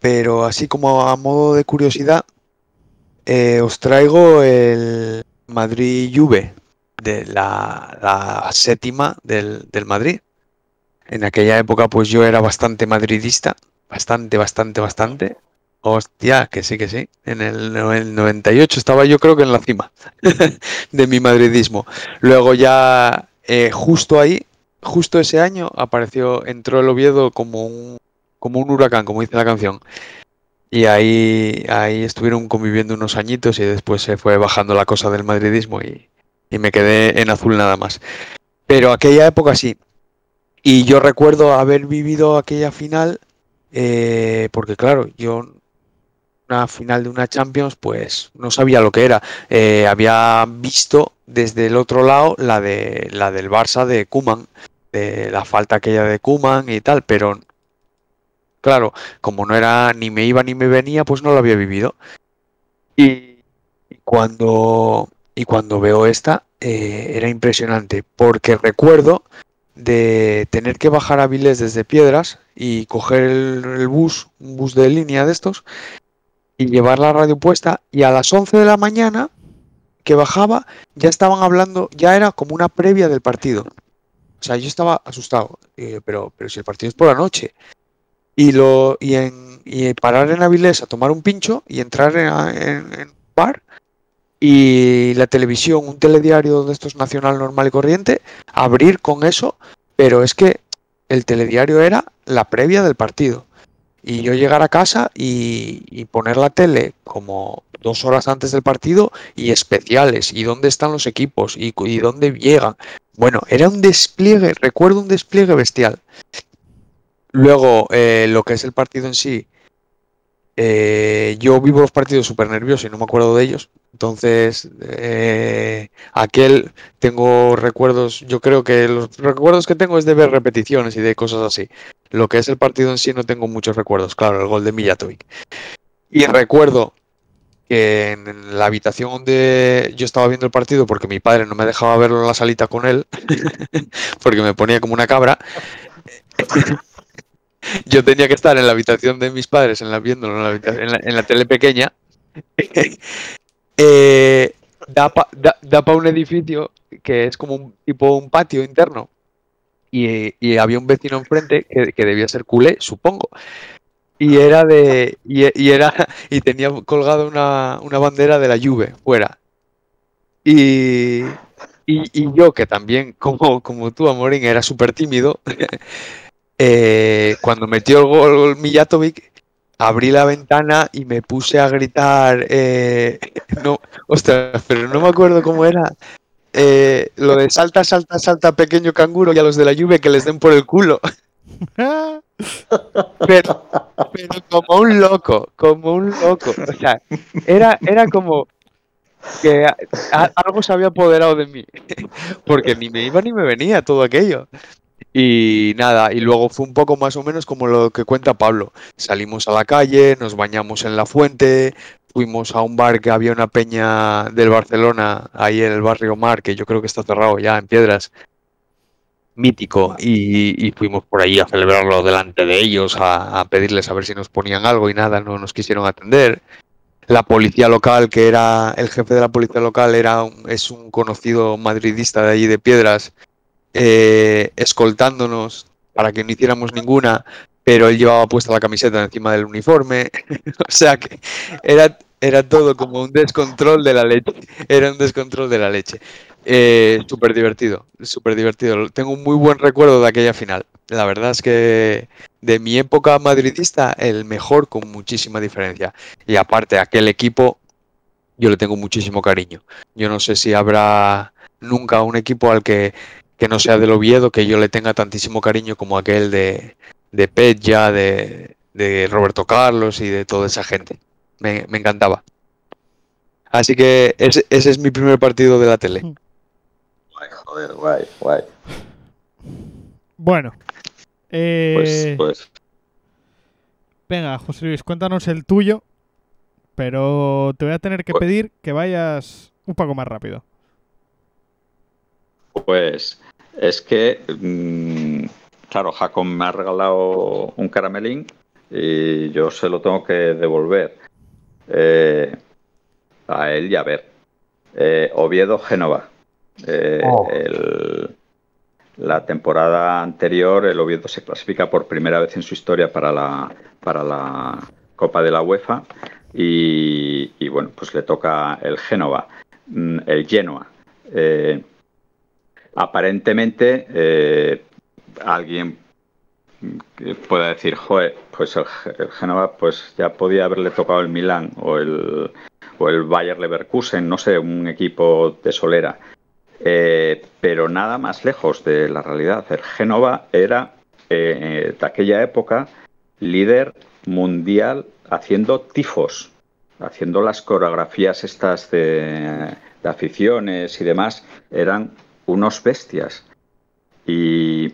pero así como a modo de curiosidad, eh, os traigo el Madrid Juve de la, la séptima del, del Madrid. En aquella época, pues yo era bastante madridista, bastante, bastante, bastante. Hostia, que sí, que sí. En el, el 98 estaba yo creo que en la cima de mi madridismo. Luego ya, eh, justo ahí, justo ese año, apareció, entró el Oviedo como un, como un huracán, como dice la canción. Y ahí, ahí estuvieron conviviendo unos añitos y después se fue bajando la cosa del madridismo y, y me quedé en azul nada más. Pero aquella época sí. Y yo recuerdo haber vivido aquella final, eh, porque claro, yo una final de una Champions, pues no sabía lo que era. Eh, había visto desde el otro lado la de la del Barça de Kuman, de la falta aquella de Kuman y tal, pero claro, como no era ni me iba ni me venía, pues no lo había vivido. Y, y cuando y cuando veo esta eh, era impresionante, porque recuerdo de tener que bajar a Vilés desde Piedras y coger el, bus, un bus de línea de estos, y llevar la radio puesta, y a las 11 de la mañana que bajaba ya estaban hablando, ya era como una previa del partido. O sea, yo estaba asustado, eh, pero, pero si el partido es por la noche. Y, lo, y, en, y parar en Avilés a tomar un pincho y entrar en, en- en bar y la televisión, un telediario de estos nacional normal y corriente, abrir con eso, pero es que el telediario era la previa del partido. Y yo llegar a casa y, poner la tele como dos horas antes del partido y especiales, y dónde están los equipos y, y dónde llegan. Bueno, era un despliegue, recuerdo un despliegue bestial. Luego, eh, lo que es el partido en sí, eh, yo vivo los partidos súper nerviosos y no me acuerdo de ellos. Entonces, eh, aquel tengo recuerdos, yo creo que los recuerdos que tengo es de ver repeticiones y de cosas así. Lo que es el partido en sí no tengo muchos recuerdos, claro, el gol de Mijatovic. Y recuerdo que en la habitación donde yo estaba viendo el partido, porque mi padre no me dejaba verlo en la salita con él, porque me ponía como una cabra, yo tenía que estar en la habitación de mis padres, en la, viéndolo en la, en la- en la tele pequeña, eh, da para un edificio que es como un tipo un patio interno. Y, y había un vecino enfrente que, que debía ser culé, supongo. Y era de. Y, y era. Y tenía colgada una, una bandera de la Juve fuera. Y, y, y yo, que también, como, como tú, Amorín, era súper tímido, eh, cuando metió el gol Mijatovic, abrí la ventana y me puse a gritar. eh, no, ostras, pero no me acuerdo cómo era. eh, lo de salta, salta, salta, pequeño canguro y a los de la lluvia que les den por el culo. pero, pero como un loco, como un loco. O sea, era, era como que a- a- algo se había apoderado de mí. Porque ni me iba ni me venía todo aquello. Y nada, y luego fue un poco más o menos como lo que cuenta Pablo. Salimos a la calle, nos bañamos en la fuente, fuimos a un bar que había una peña del Barcelona, ahí en el barrio Mar, que yo creo que está cerrado ya en Piedras. Mítico, y, fuimos por ahí a celebrarlo delante de ellos, a, a pedirles a ver si nos ponían algo y nada, no nos quisieron atender. La policía local, que era el jefe de la policía local, era es un conocido madridista de allí de Piedras, eh, escoltándonos para que no hiciéramos ninguna, pero él llevaba puesta la camiseta encima del uniforme. o sea que era, era todo como un descontrol de la leche. Era un descontrol de la leche. Eh, súper divertido, súper divertido. Tengo un muy buen recuerdo de aquella final. La verdad es que de mi época madridista, el mejor con muchísima diferencia. Y aparte, aquel equipo, yo le tengo muchísimo cariño. Yo no sé si habrá nunca un equipo al que, que no sea del Oviedo, que yo le tenga tantísimo cariño como aquel de, de Petja, de, de Roberto Carlos y de toda esa gente. Me, me encantaba. Así que ese, ese es mi primer partido de la tele. Guay, joder, guay, guay. Bueno. eh, Pues, pues Venga, José Luis, cuéntanos el tuyo. Pero te voy a tener que Pues- pedir que vayas un poco más rápido. Pues es que, mm, claro, Jacob me ha regalado un caramelín y yo se lo tengo que devolver eh, a él y a ver. Eh, Oviedo-Génova. Eh, Oh. el- la temporada anterior, el Oviedo se clasifica por primera vez en su historia para la, para la Copa de la UEFA y, y, bueno, pues le toca el Génova, mm, el Genoa. Eh, aparentemente eh, alguien pueda decir, joder, pues el, el Génova pues ya podía haberle tocado el Milán o el, o el Bayer Leverkusen, no sé, un equipo de solera. Eh, pero nada más lejos de la realidad. El Génova era, eh, de aquella época, líder mundial haciendo tifos, haciendo las coreografías estas de aficiones y demás, eran unos bestias. Y,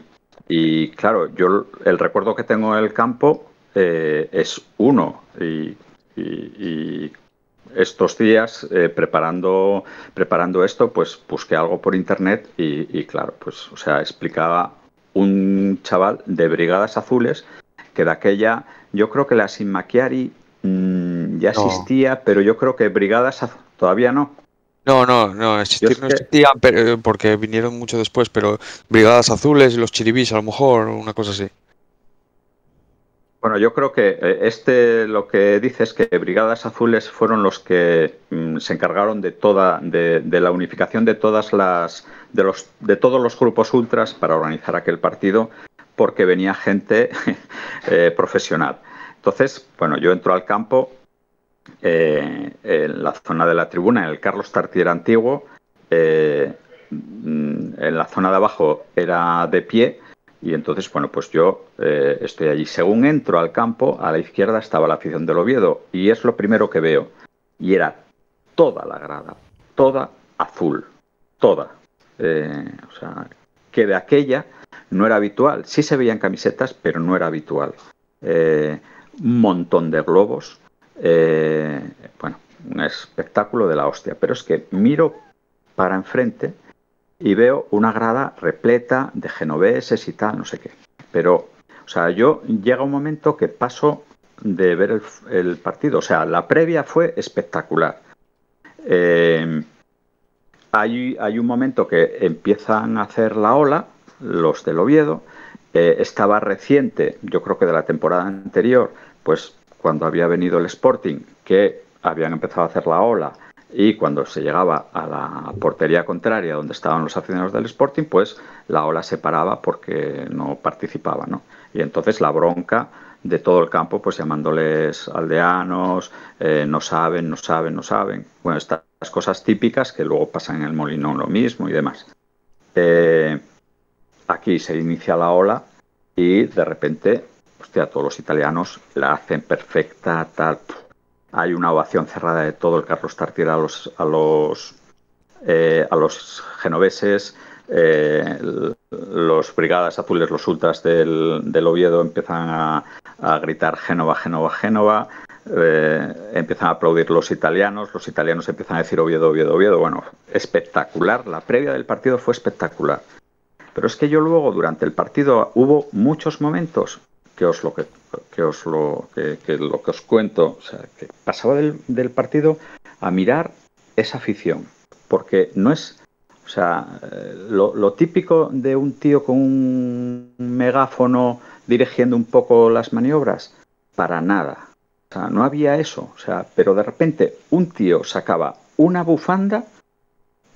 y, claro, yo el recuerdo que tengo del campo eh, es uno. Y, y- y estos días, eh, preparando, preparando esto, pues busqué algo por internet y, y, claro, pues, o sea, explicaba un chaval de Brigadas Azules que de aquella, yo creo que la Sinmaquiari mm, ya No. existía, pero yo creo que Brigadas Az- todavía no. No, no, no, existir no que- existían pero- porque vinieron mucho después, pero Brigadas Azules y los Chiribís, a lo mejor, una cosa así. Bueno, yo creo que eh, este lo que dice es que Brigadas Azules fueron los que mm, se encargaron de toda, de, de la unificación de todas las, de los, de todos los grupos ultras para organizar aquel partido, porque venía gente eh, profesional. Entonces, bueno, yo entro al campo eh, en la zona de la tribuna, en el Carlos Tartier antiguo. eh, en la zona de abajo era de pie y entonces, bueno, pues yo eh, estoy allí. Según entro al campo, a la izquierda estaba la afición del Oviedo y es lo primero que veo. Y era toda la grada, toda azul, toda. O sea, que de aquella no era habitual. Sí se veían camisetas, pero no era habitual. Un montón de globos. Eh, bueno, un espectáculo de la hostia. Pero es que miro para enfrente y veo una grada repleta de genoveses y tal, no sé qué. Pero, o sea, yo llega un momento que paso de ver el, partido. O sea, la previa fue espectacular. Eh, hay, hay un momento que empiezan a hacer la ola, los del Oviedo. Eh, estaba reciente, yo creo que de la temporada anterior, pues cuando había venido el Sporting, que habían empezado a hacer la ola y cuando se llegaba a la portería contraria donde estaban los aficionados del Sporting, pues la ola se paraba porque no participaba, ¿no? Y entonces la bronca de todo el campo, pues llamándoles aldeanos, eh, no saben, no saben, no saben. Bueno, estas cosas típicas que luego pasan en el Molinón lo mismo y demás. Eh, aquí se inicia la ola y de repente, hostia, todos los italianos la hacen perfecta, tal. Hay una ovación cerrada de todo el Carlos Tartiere a los, a los, eh, a los genoveses. eh, los brigadas azules, los ultras del, del Oviedo empiezan a, a gritar Génova, Génova, Génova. Eh, empiezan a aplaudir los italianos, los italianos empiezan a decir Oviedo, Oviedo, Oviedo. Bueno, espectacular. La previa del partido fue espectacular. Pero es que yo luego, durante el partido, hubo muchos momentos que os lo que, que os lo que, lo que os cuento, o sea, que pasaba del, del partido a mirar esa afición, porque no es, o sea, eh, lo, lo típico de un tío con un megáfono dirigiendo un poco las maniobras, para nada. O sea, no había eso. O sea, pero de repente un tío sacaba una bufanda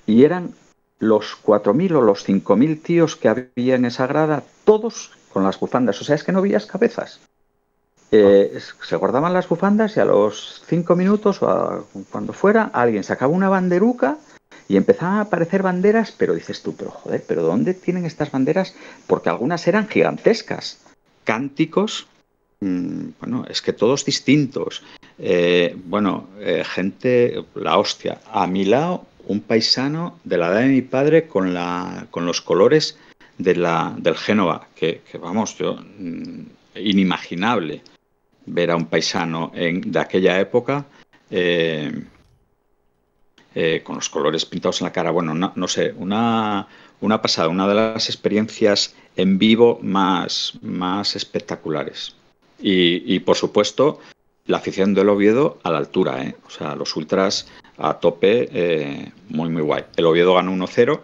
y eran los 4.000 o los 5.000 tíos que había en esa grada, todos con las bufandas. O sea, es que no veías cabezas. Eh, se guardaban las bufandas y a los 5 minutos o cuando fuera, alguien sacaba una banderuca y empezaban a aparecer banderas, pero dices tú, pero joder, ¿pero dónde tienen estas banderas? Porque algunas eran gigantescas. Cánticos, mm, bueno, es que todos distintos. Eh, bueno, eh, gente, la hostia. A mi lado, un paisano de la edad de mi padre con, la, con los colores de la, del Génova, que, vamos, yo, mm, inimaginable ver a un paisano en- de aquella época eh, eh, con los colores pintados en la cara. Bueno, no, no sé, una, una pasada, una de las experiencias en vivo más, más espectaculares. Y, y, por supuesto, la afición del Oviedo a la altura, ¿eh? o sea, los ultras a tope, eh, muy, muy guay. El Oviedo ganó 1-0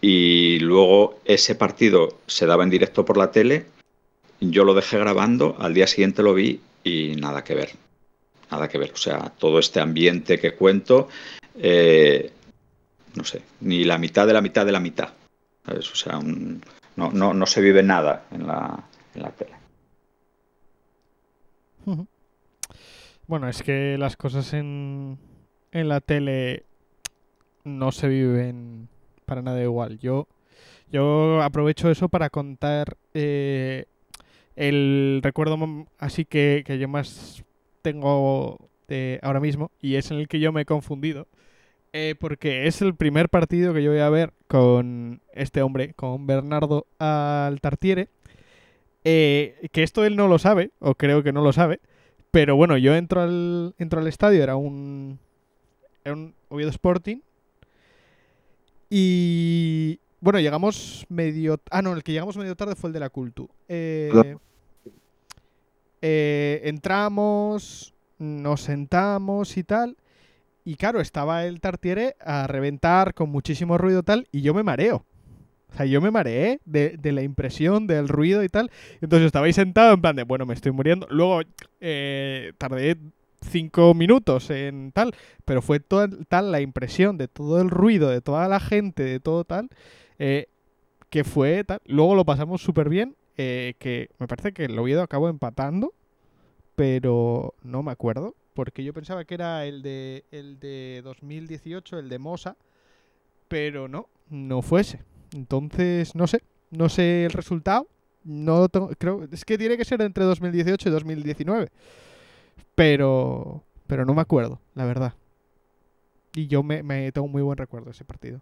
y luego ese partido se daba en directo por la tele. Yo lo dejé grabando, al día siguiente lo vi y nada que ver. Nada que ver. O sea, todo este ambiente que cuento, eh, no sé, ni la mitad de la mitad de la mitad. O sea, no, no, no se vive nada en la, en la tele. Bueno, es que las cosas en, en la tele no se viven para nada igual. Yo, yo aprovecho eso para contar eh, el recuerdo así que, que yo más tengo ahora mismo y es en el que yo me he confundido. eh, porque es el primer partido que yo voy a ver con este hombre, con Bernardo Altartiere. eh, que esto él no lo sabe, o creo que no lo sabe. Pero bueno, yo entro al, entro al estadio, era un, era un Oviedo Sporting. Y bueno, llegamos medio... Ah, no, el que llegamos medio tarde fue el de la Cultu. Eh, eh, entramos, nos sentamos y tal. Y claro, estaba el Tartiere a reventar con muchísimo ruido tal, y yo me mareo. O sea, yo me mareé de, de la impresión, del ruido y tal. Entonces estaba ahí sentado en plan de, bueno, me estoy muriendo. Luego eh, tardé cinco minutos en tal, pero fue toda, tal la impresión de todo el ruido, de toda la gente, de todo tal, eh, que fue tal. Luego lo pasamos súper bien, eh, que me parece que el Oviedo acabó empatando, pero no me acuerdo, porque yo pensaba que era el de, el de 2018, el de Mosa, pero no, no fue ese. Entonces, no sé, no sé el resultado. No tengo, creo, es que tiene que ser entre 2018 y 2019. Pero pero no me acuerdo, la verdad. Y yo me, tengo muy buen recuerdo de ese partido.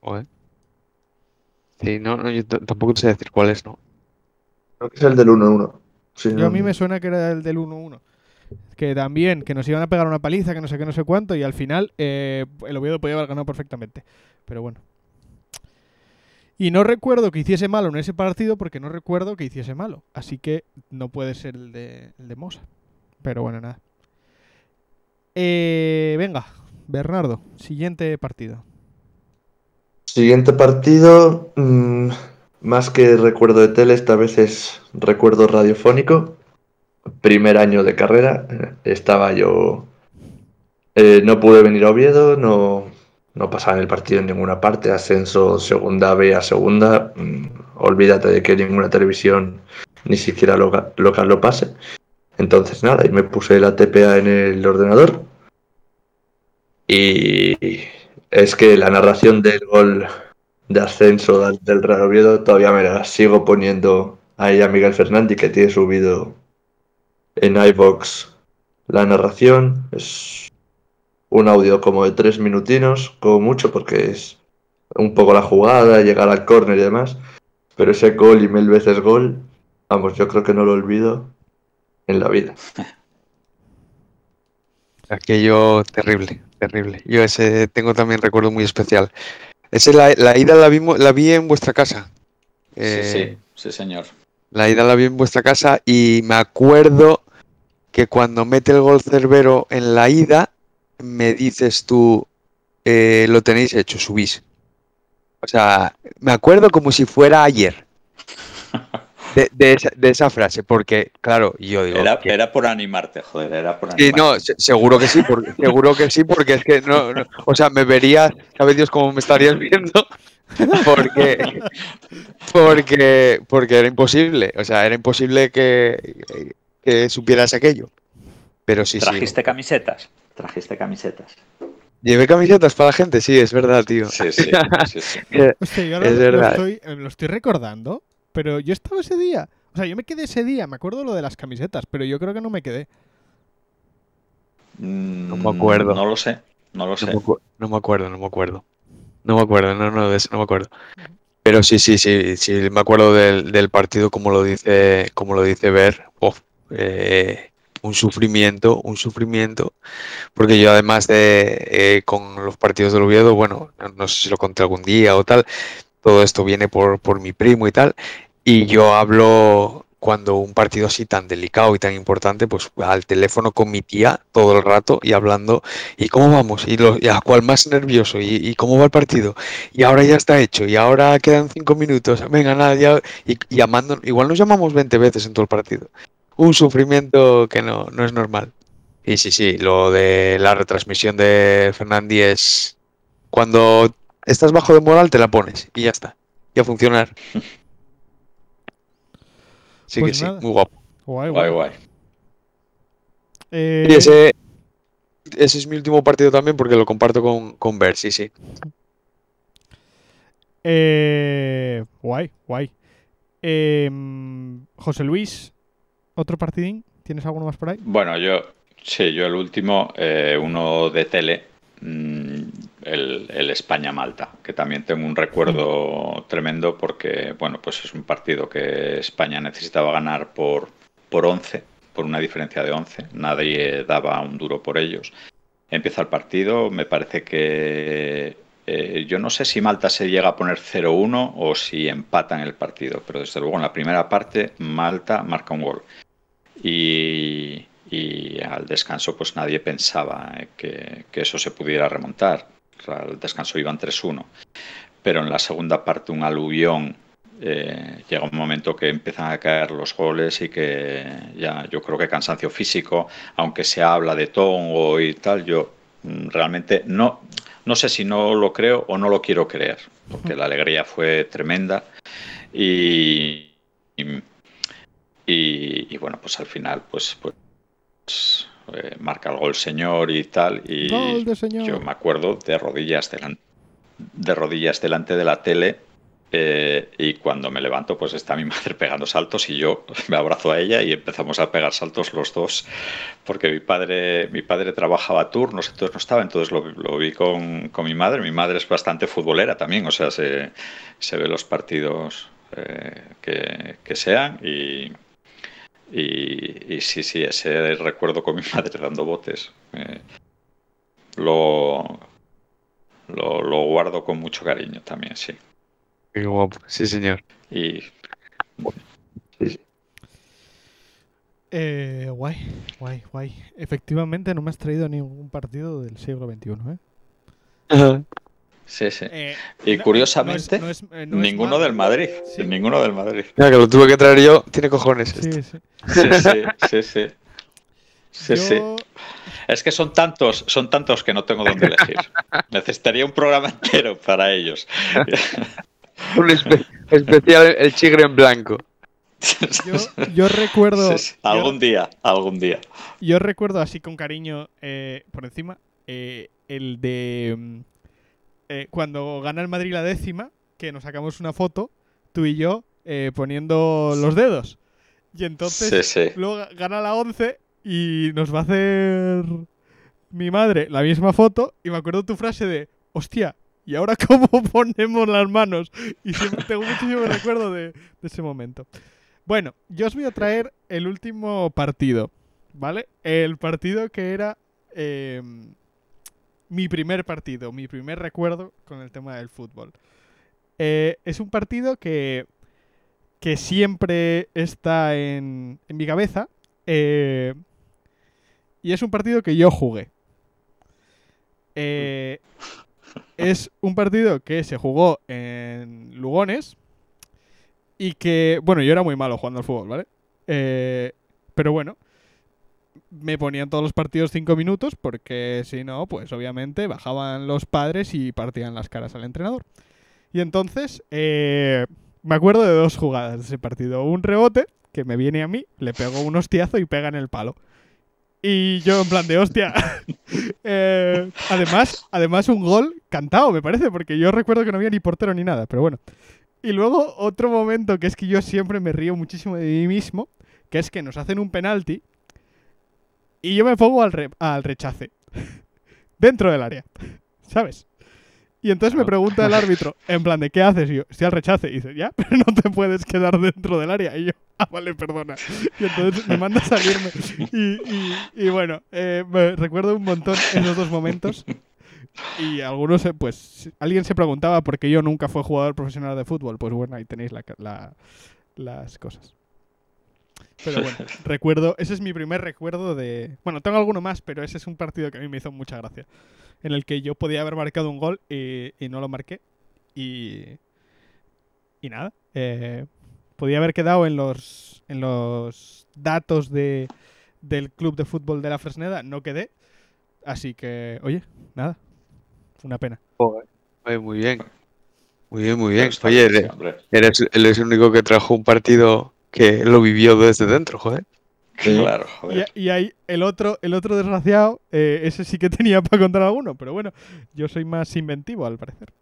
Joder. Sí, no, no, yo tampoco sé decir cuál es, ¿no? Creo que es el del 1-1. Sí, Yo no- a mí me suena que era el del 1-1. Que también, que nos iban a pegar una paliza, que no sé qué, no sé cuánto, y al final eh, el Oviedo podía haber ganado perfectamente. Pero bueno. Y no recuerdo que hiciese malo en ese partido porque no recuerdo que hiciese malo. Así que no puede ser el de, el de Mosa. Pero bueno, nada. Eh, venga, Bernardo, siguiente partido. Siguiente partido, mm, más que recuerdo de tele, esta vez es recuerdo radiofónico. Primer año de carrera, eh, estaba yo... eh, no pude venir a Oviedo, no, no pasaba en el partido en ninguna parte, ascenso segunda B a segunda, mm, olvídate de que ninguna televisión, ni siquiera loca- local lo pase. Entonces nada, y me puse la TPA en el ordenador. Y es que la narración del gol de ascenso del Real Oviedo todavía me la sigo poniendo a Miguel Fernández que tiene subido en iVox la narración. Es un audio como de tres minutinos, como mucho, porque es un poco la jugada, llegar al córner y demás. Pero ese gol y mil veces gol, vamos, yo creo que no lo olvido en la vida. Aquello terrible, terrible. Yo ese tengo también recuerdo muy especial. Ese la, la ida la vimos, la vi en vuestra casa. Eh, Sí, sí, sí, señor. La ida la vi en vuestra casa y me acuerdo que cuando mete el gol Cerbero en la ida, me dices tú, eh, lo tenéis hecho, subís. O sea, me acuerdo como si fuera ayer de, de esa, de esa frase, porque, claro, yo digo, Era, que- era por animarte, joder, era por Sí, animarte. no, se- seguro que sí, porque, seguro que sí, porque es que no, no- o sea, me verías, sabe Dios cómo me estarías viendo, porque, porque, porque era imposible, o sea, era imposible que, que supieras aquello. Pero sí, sí, ¿Trajiste camisetas? ¿Trajiste camisetas? llevé camisetas para la gente, sí, es verdad, tío. Sí, sí, sí, sí. Hostia, yo ahora Es lo, verdad. estoy, eh, lo estoy recordando, pero yo estaba ese día. O sea, yo me quedé ese día, me acuerdo lo de las camisetas, pero yo creo que no me quedé. No me acuerdo. Mm, No lo sé, no lo No sé. me, no me acuerdo, no me acuerdo. No me acuerdo, no, no, de eso no me acuerdo. Pero sí, sí, sí, sí, me acuerdo del, del partido como lo dice, como lo dice Ver. Uf, eh, un sufrimiento, un sufrimiento. Porque yo además de eh, con los partidos del Oviedo, bueno, no, no sé si lo conté algún día o tal, todo esto viene por, por mi primo y tal. Y yo hablo cuando un partido así tan delicado y tan importante, pues al teléfono con mi tía todo el rato y hablando ¿Y cómo vamos? ¿Y, lo, y a cuál más nervioso? ¿Y, cómo va el partido? Y ahora ya está hecho. Y ahora quedan cinco minutos. Venga, nada, ya. Y, llamando, igual nos llamamos 20 veces en todo el partido. Un sufrimiento que no, no es normal. Y sí, sí, lo de la retransmisión de Fernández es cuando estás bajo de moral te la pones y ya está. Y a funcionar. Sí Pues que sí, muy guapo. Guay, Guay, guay. guay. Eh, Y ese, ese es mi último partido también porque lo comparto con, con Ver, sí, sí. eh, guay, guay. Em, José Luis, ¿otro partidín? ¿Tienes alguno más por ahí? Bueno, yo, sí, yo el último, eh, uno de tele, mm, el, España-Malta, que también tengo un recuerdo tremendo porque, bueno, pues es un partido que España necesitaba ganar por, por 11, por una diferencia de 11. Nadie daba un duro por ellos. Empieza el partido, me parece que eh, yo no sé si Malta se llega a poner 0-1 o si empatan el partido, pero desde luego en la primera parte Malta marca un gol. Y, al descanso pues nadie pensaba eh, que eso se pudiera remontar. Al descanso iban 3-1. Pero en la segunda parte un aluvión. eh, llega un momento que empiezan a caer los goles y que ya yo creo que cansancio físico, aunque se habla de tongo y tal, yo mm, realmente no, no sé si no lo creo o no lo quiero creer, porque la alegría fue tremenda y, y, y, y bueno, pues al final pues, pues eh, marca el gol señor y tal y Gol de señor. yo me acuerdo de rodillas delante de rodillas delante de la tele eh, y cuando me levanto pues está mi madre pegando saltos y yo me abrazo a ella y empezamos a pegar saltos los dos porque mi padre mi padre trabajaba turnos entonces no estaba entonces lo, lo vi con, con, mi madre mi madre es bastante futbolera también o sea se, se ve los partidos eh, que, que, sean y, y, y, sí sí ese recuerdo con mi madre dando botes eh, lo, lo, lo guardo con mucho cariño también sí Qué guapo, sí, señor. Y. Sí, sí. Eh, guay, guay, guay. Efectivamente, no me has traído ningún partido del siglo XXI, ¿eh? Sí, sí. Eh, y no- curiosamente, no es- no es- no es ninguno del Madrid. Sí. Ninguno del Madrid. Mira, que lo tuve que traer yo, tiene cojones. Sí, esto. sí. Sí, sí, sí, sí. Es que son tantos, son tantos que no tengo dónde elegir. Necesitaría un programa entero para ellos. Un espe- especial el chigre en blanco. Yo, yo recuerdo. Sí, sí. Algún día, algún día. Yo, yo recuerdo así con cariño eh, por encima eh, el de mm, eh, cuando gana el Madrid la décima, que nos sacamos una foto, tú y yo, eh, poniendo los dedos. Y entonces Sí, sí. luego ga- gana la 11 y nos va a hacer mi madre la misma foto. Y me acuerdo tu frase de, hostia, ¿y ahora cómo ponemos las manos? Y siempre tengo muchísimo recuerdo de, de ese momento. Bueno, yo os voy a traer el último partido, ¿vale? El partido que era eh, mi primer partido, mi primer recuerdo con el tema del fútbol. Eh, es un partido que, que siempre está en, en mi cabeza. eh, y es un partido que yo jugué. Eh, es un partido que se jugó en Lugones. Y que, bueno, yo era muy malo jugando al fútbol, ¿vale? Eh, pero bueno, me ponían todos los partidos cinco minutos porque si no, pues obviamente bajaban los padres y partían las caras al entrenador. Y entonces, eh, me acuerdo de dos jugadas de ese partido. Un rebote, que me viene a mí, le pego un hostiazo y pega en el palo. Y yo en plan de hostia. Eh, además, además un gol cantado, me parece, porque yo recuerdo que no había ni portero ni nada, pero bueno. Y luego otro momento que es que yo siempre me río muchísimo de mí mismo, que es que nos hacen un penalti y yo me pongo al, re- al rechace. Dentro del área. ¿Sabes? Y entonces me pregunta el árbitro, en plan de ¿qué haces? Y yo, estoy al rechace. Y dice, ya, pero no te puedes quedar dentro del área. Y yo, ah, vale, perdona. Y entonces me manda a salirme. Y, y- y bueno, eh, me recuerdo un montón esos dos momentos. Y algunos, eh, pues, alguien se preguntaba por qué yo nunca fui jugador profesional de fútbol. Pues bueno, ahí tenéis la- las cosas. Pero bueno, recuerdo, ese es mi primer recuerdo de... Bueno, tengo alguno más, pero ese es un partido que a mí me hizo mucha gracia. En el que yo podía haber marcado un gol y, y no lo marqué. Y... Y nada. eh, podía haber quedado en los, en los datos de, del club de fútbol de la Fresneda. No quedé. Así que, oye, nada. Una pena. Oye, muy bien. Muy bien, muy bien. Oye, eres, eres el único que trajo un partido que lo vivió desde dentro, joder. Claro, Y, joder. y ahí el otro, el otro desgraciado, eh, ese sí que tenía para contar alguno, pero bueno, yo soy más inventivo al parecer.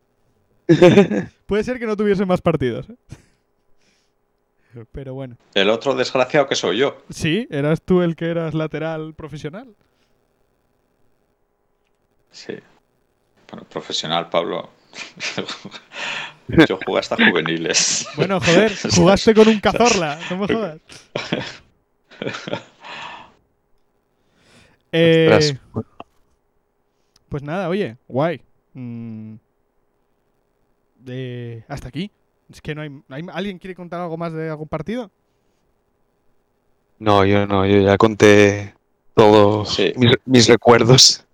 Puede ser que no tuviese más partidos. ¿eh? Pero bueno. El otro desgraciado que soy yo. Sí, eras tú el que eras lateral profesional. Sí. Bueno, profesional, Pablo. Yo jugué hasta juveniles. Bueno, joder, jugaste con un cazorla, no me jodas. Eh, pues nada, oye, guay. Mm, eh, hasta aquí. Es que no hay, ¿hay- ¿Alguien quiere contar algo más de algún partido? No, yo no, yo ya conté todos Sí. mis, mis recuerdos.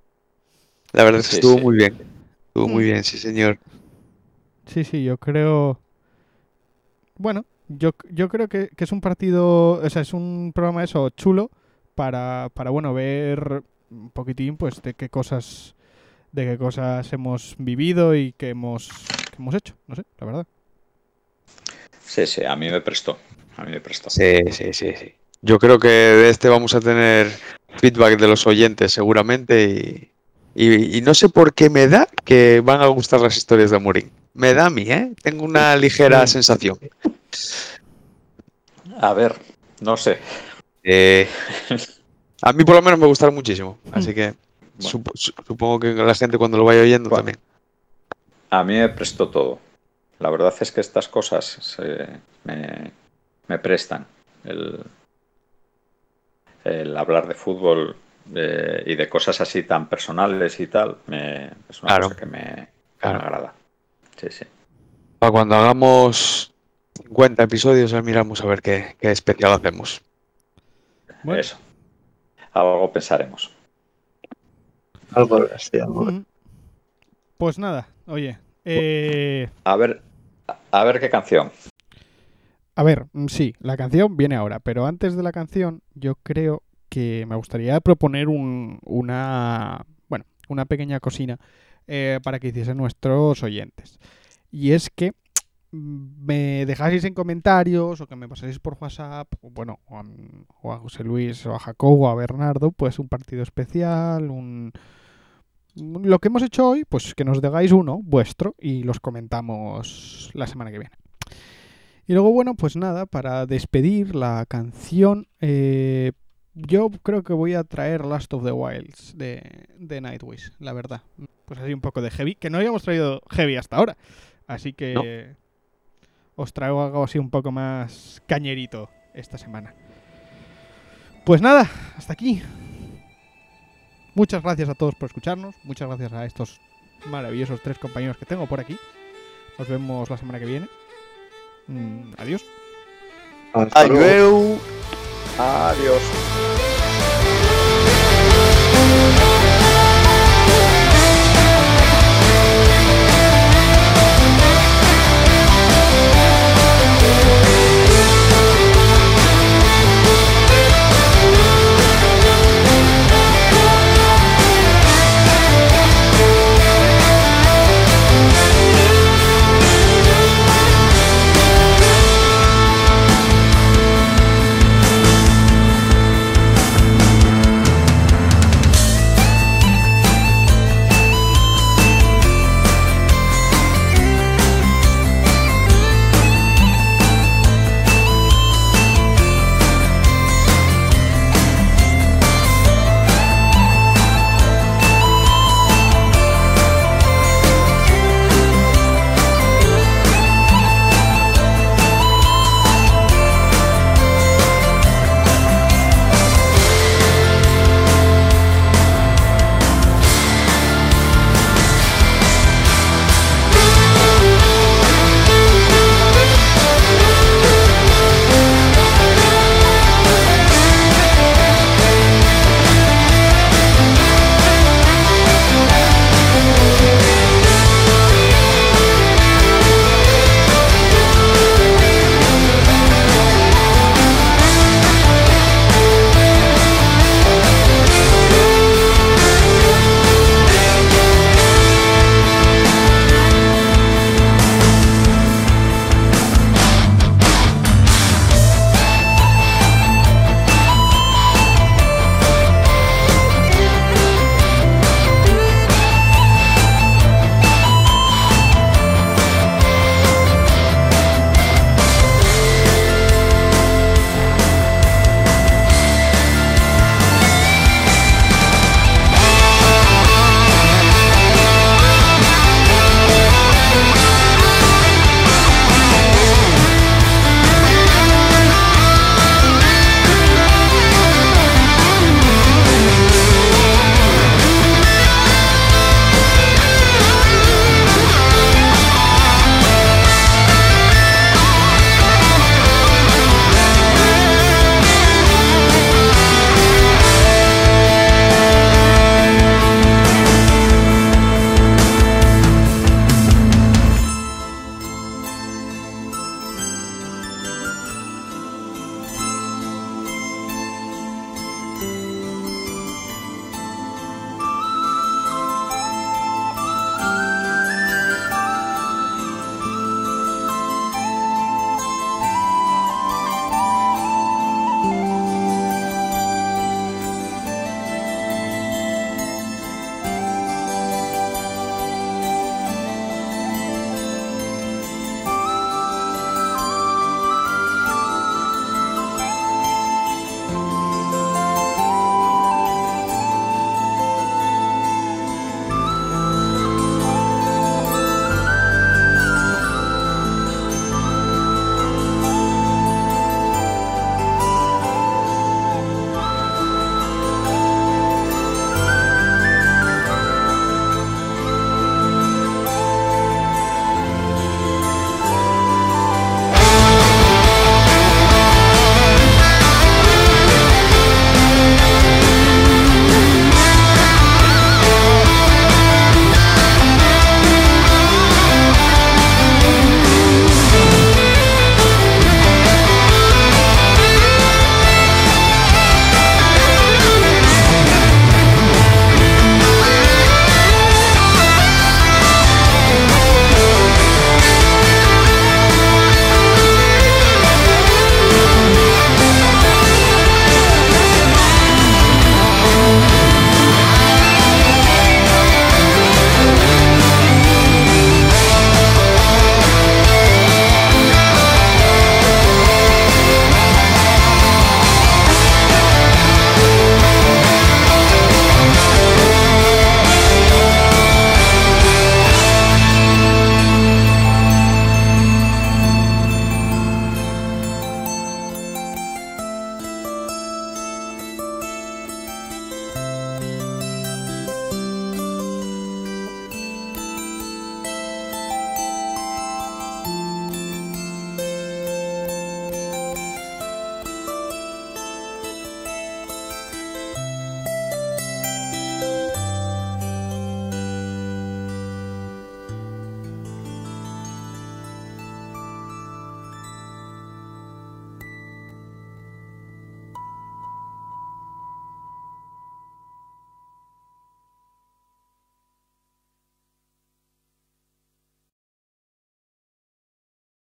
La verdad es que Sí, estuvo sí. muy bien. Estuvo muy Mm. bien, sí, señor. Sí, sí, yo creo. Bueno, yo, yo creo que, que es un partido. O sea, es un programa eso chulo para, para bueno, ver un poquitín, pues, de qué cosas. De qué cosas hemos vivido y que hemos, hemos hecho. No sé, la verdad. Sí, sí, a mí me prestó. A mí me prestó. Sí, sí, sí, sí. Yo creo que de este vamos a tener feedback de los oyentes seguramente y, y- y no sé por qué me da que van a gustar las historias de Amorín. Me da a mí, ¿eh? Tengo una ligera sensación. A ver, no sé. Eh, a mí por lo menos me gustaron muchísimo, así que Bueno. sup- su- supongo que la gente cuando lo vaya oyendo Bueno. también. A mí me prestó todo. La verdad es que estas cosas se- me, me prestan. El, el hablar de fútbol eh, y de cosas así tan personales y tal, me, es una Claro. cosa que me, que me Claro. agrada. Sí, sí. Para cuando hagamos 50 episodios, ya miramos a ver qué, qué especial hacemos. Bueno. Eso. Algo pensaremos. Algo así, algo. Mm. Pues nada, oye. eh, A ver, a ver qué canción. a ver, mm, sí, la canción viene ahora, pero antes de la canción, yo creo que me gustaría proponer un- una. Bueno, una pequeña cocina eh, para que hiciesen nuestros oyentes. Y es que mm, me dejaseis en comentarios o que me pasaseis por WhatsApp, o bueno, o a, José Luis o a Jacobo o a Bernardo, pues un partido especial, un, lo que hemos hecho hoy, pues que nos digáis uno vuestro y los comentamos la semana que viene. Y luego, bueno, pues nada, para despedir la canción, eh, yo creo que voy a traer Last of the Wilds de Nightwish, la verdad. Pues así un poco de heavy, que no habíamos traído heavy hasta ahora. Así que os traigo algo así un poco más cañerito esta semana. Pues nada, hasta aquí. Muchas gracias a todos por escucharnos. Muchas gracias a estos maravillosos tres compañeros que tengo por aquí. Nos vemos la semana que viene. Mm, adiós. Hasta luego. Adiós. Adiós.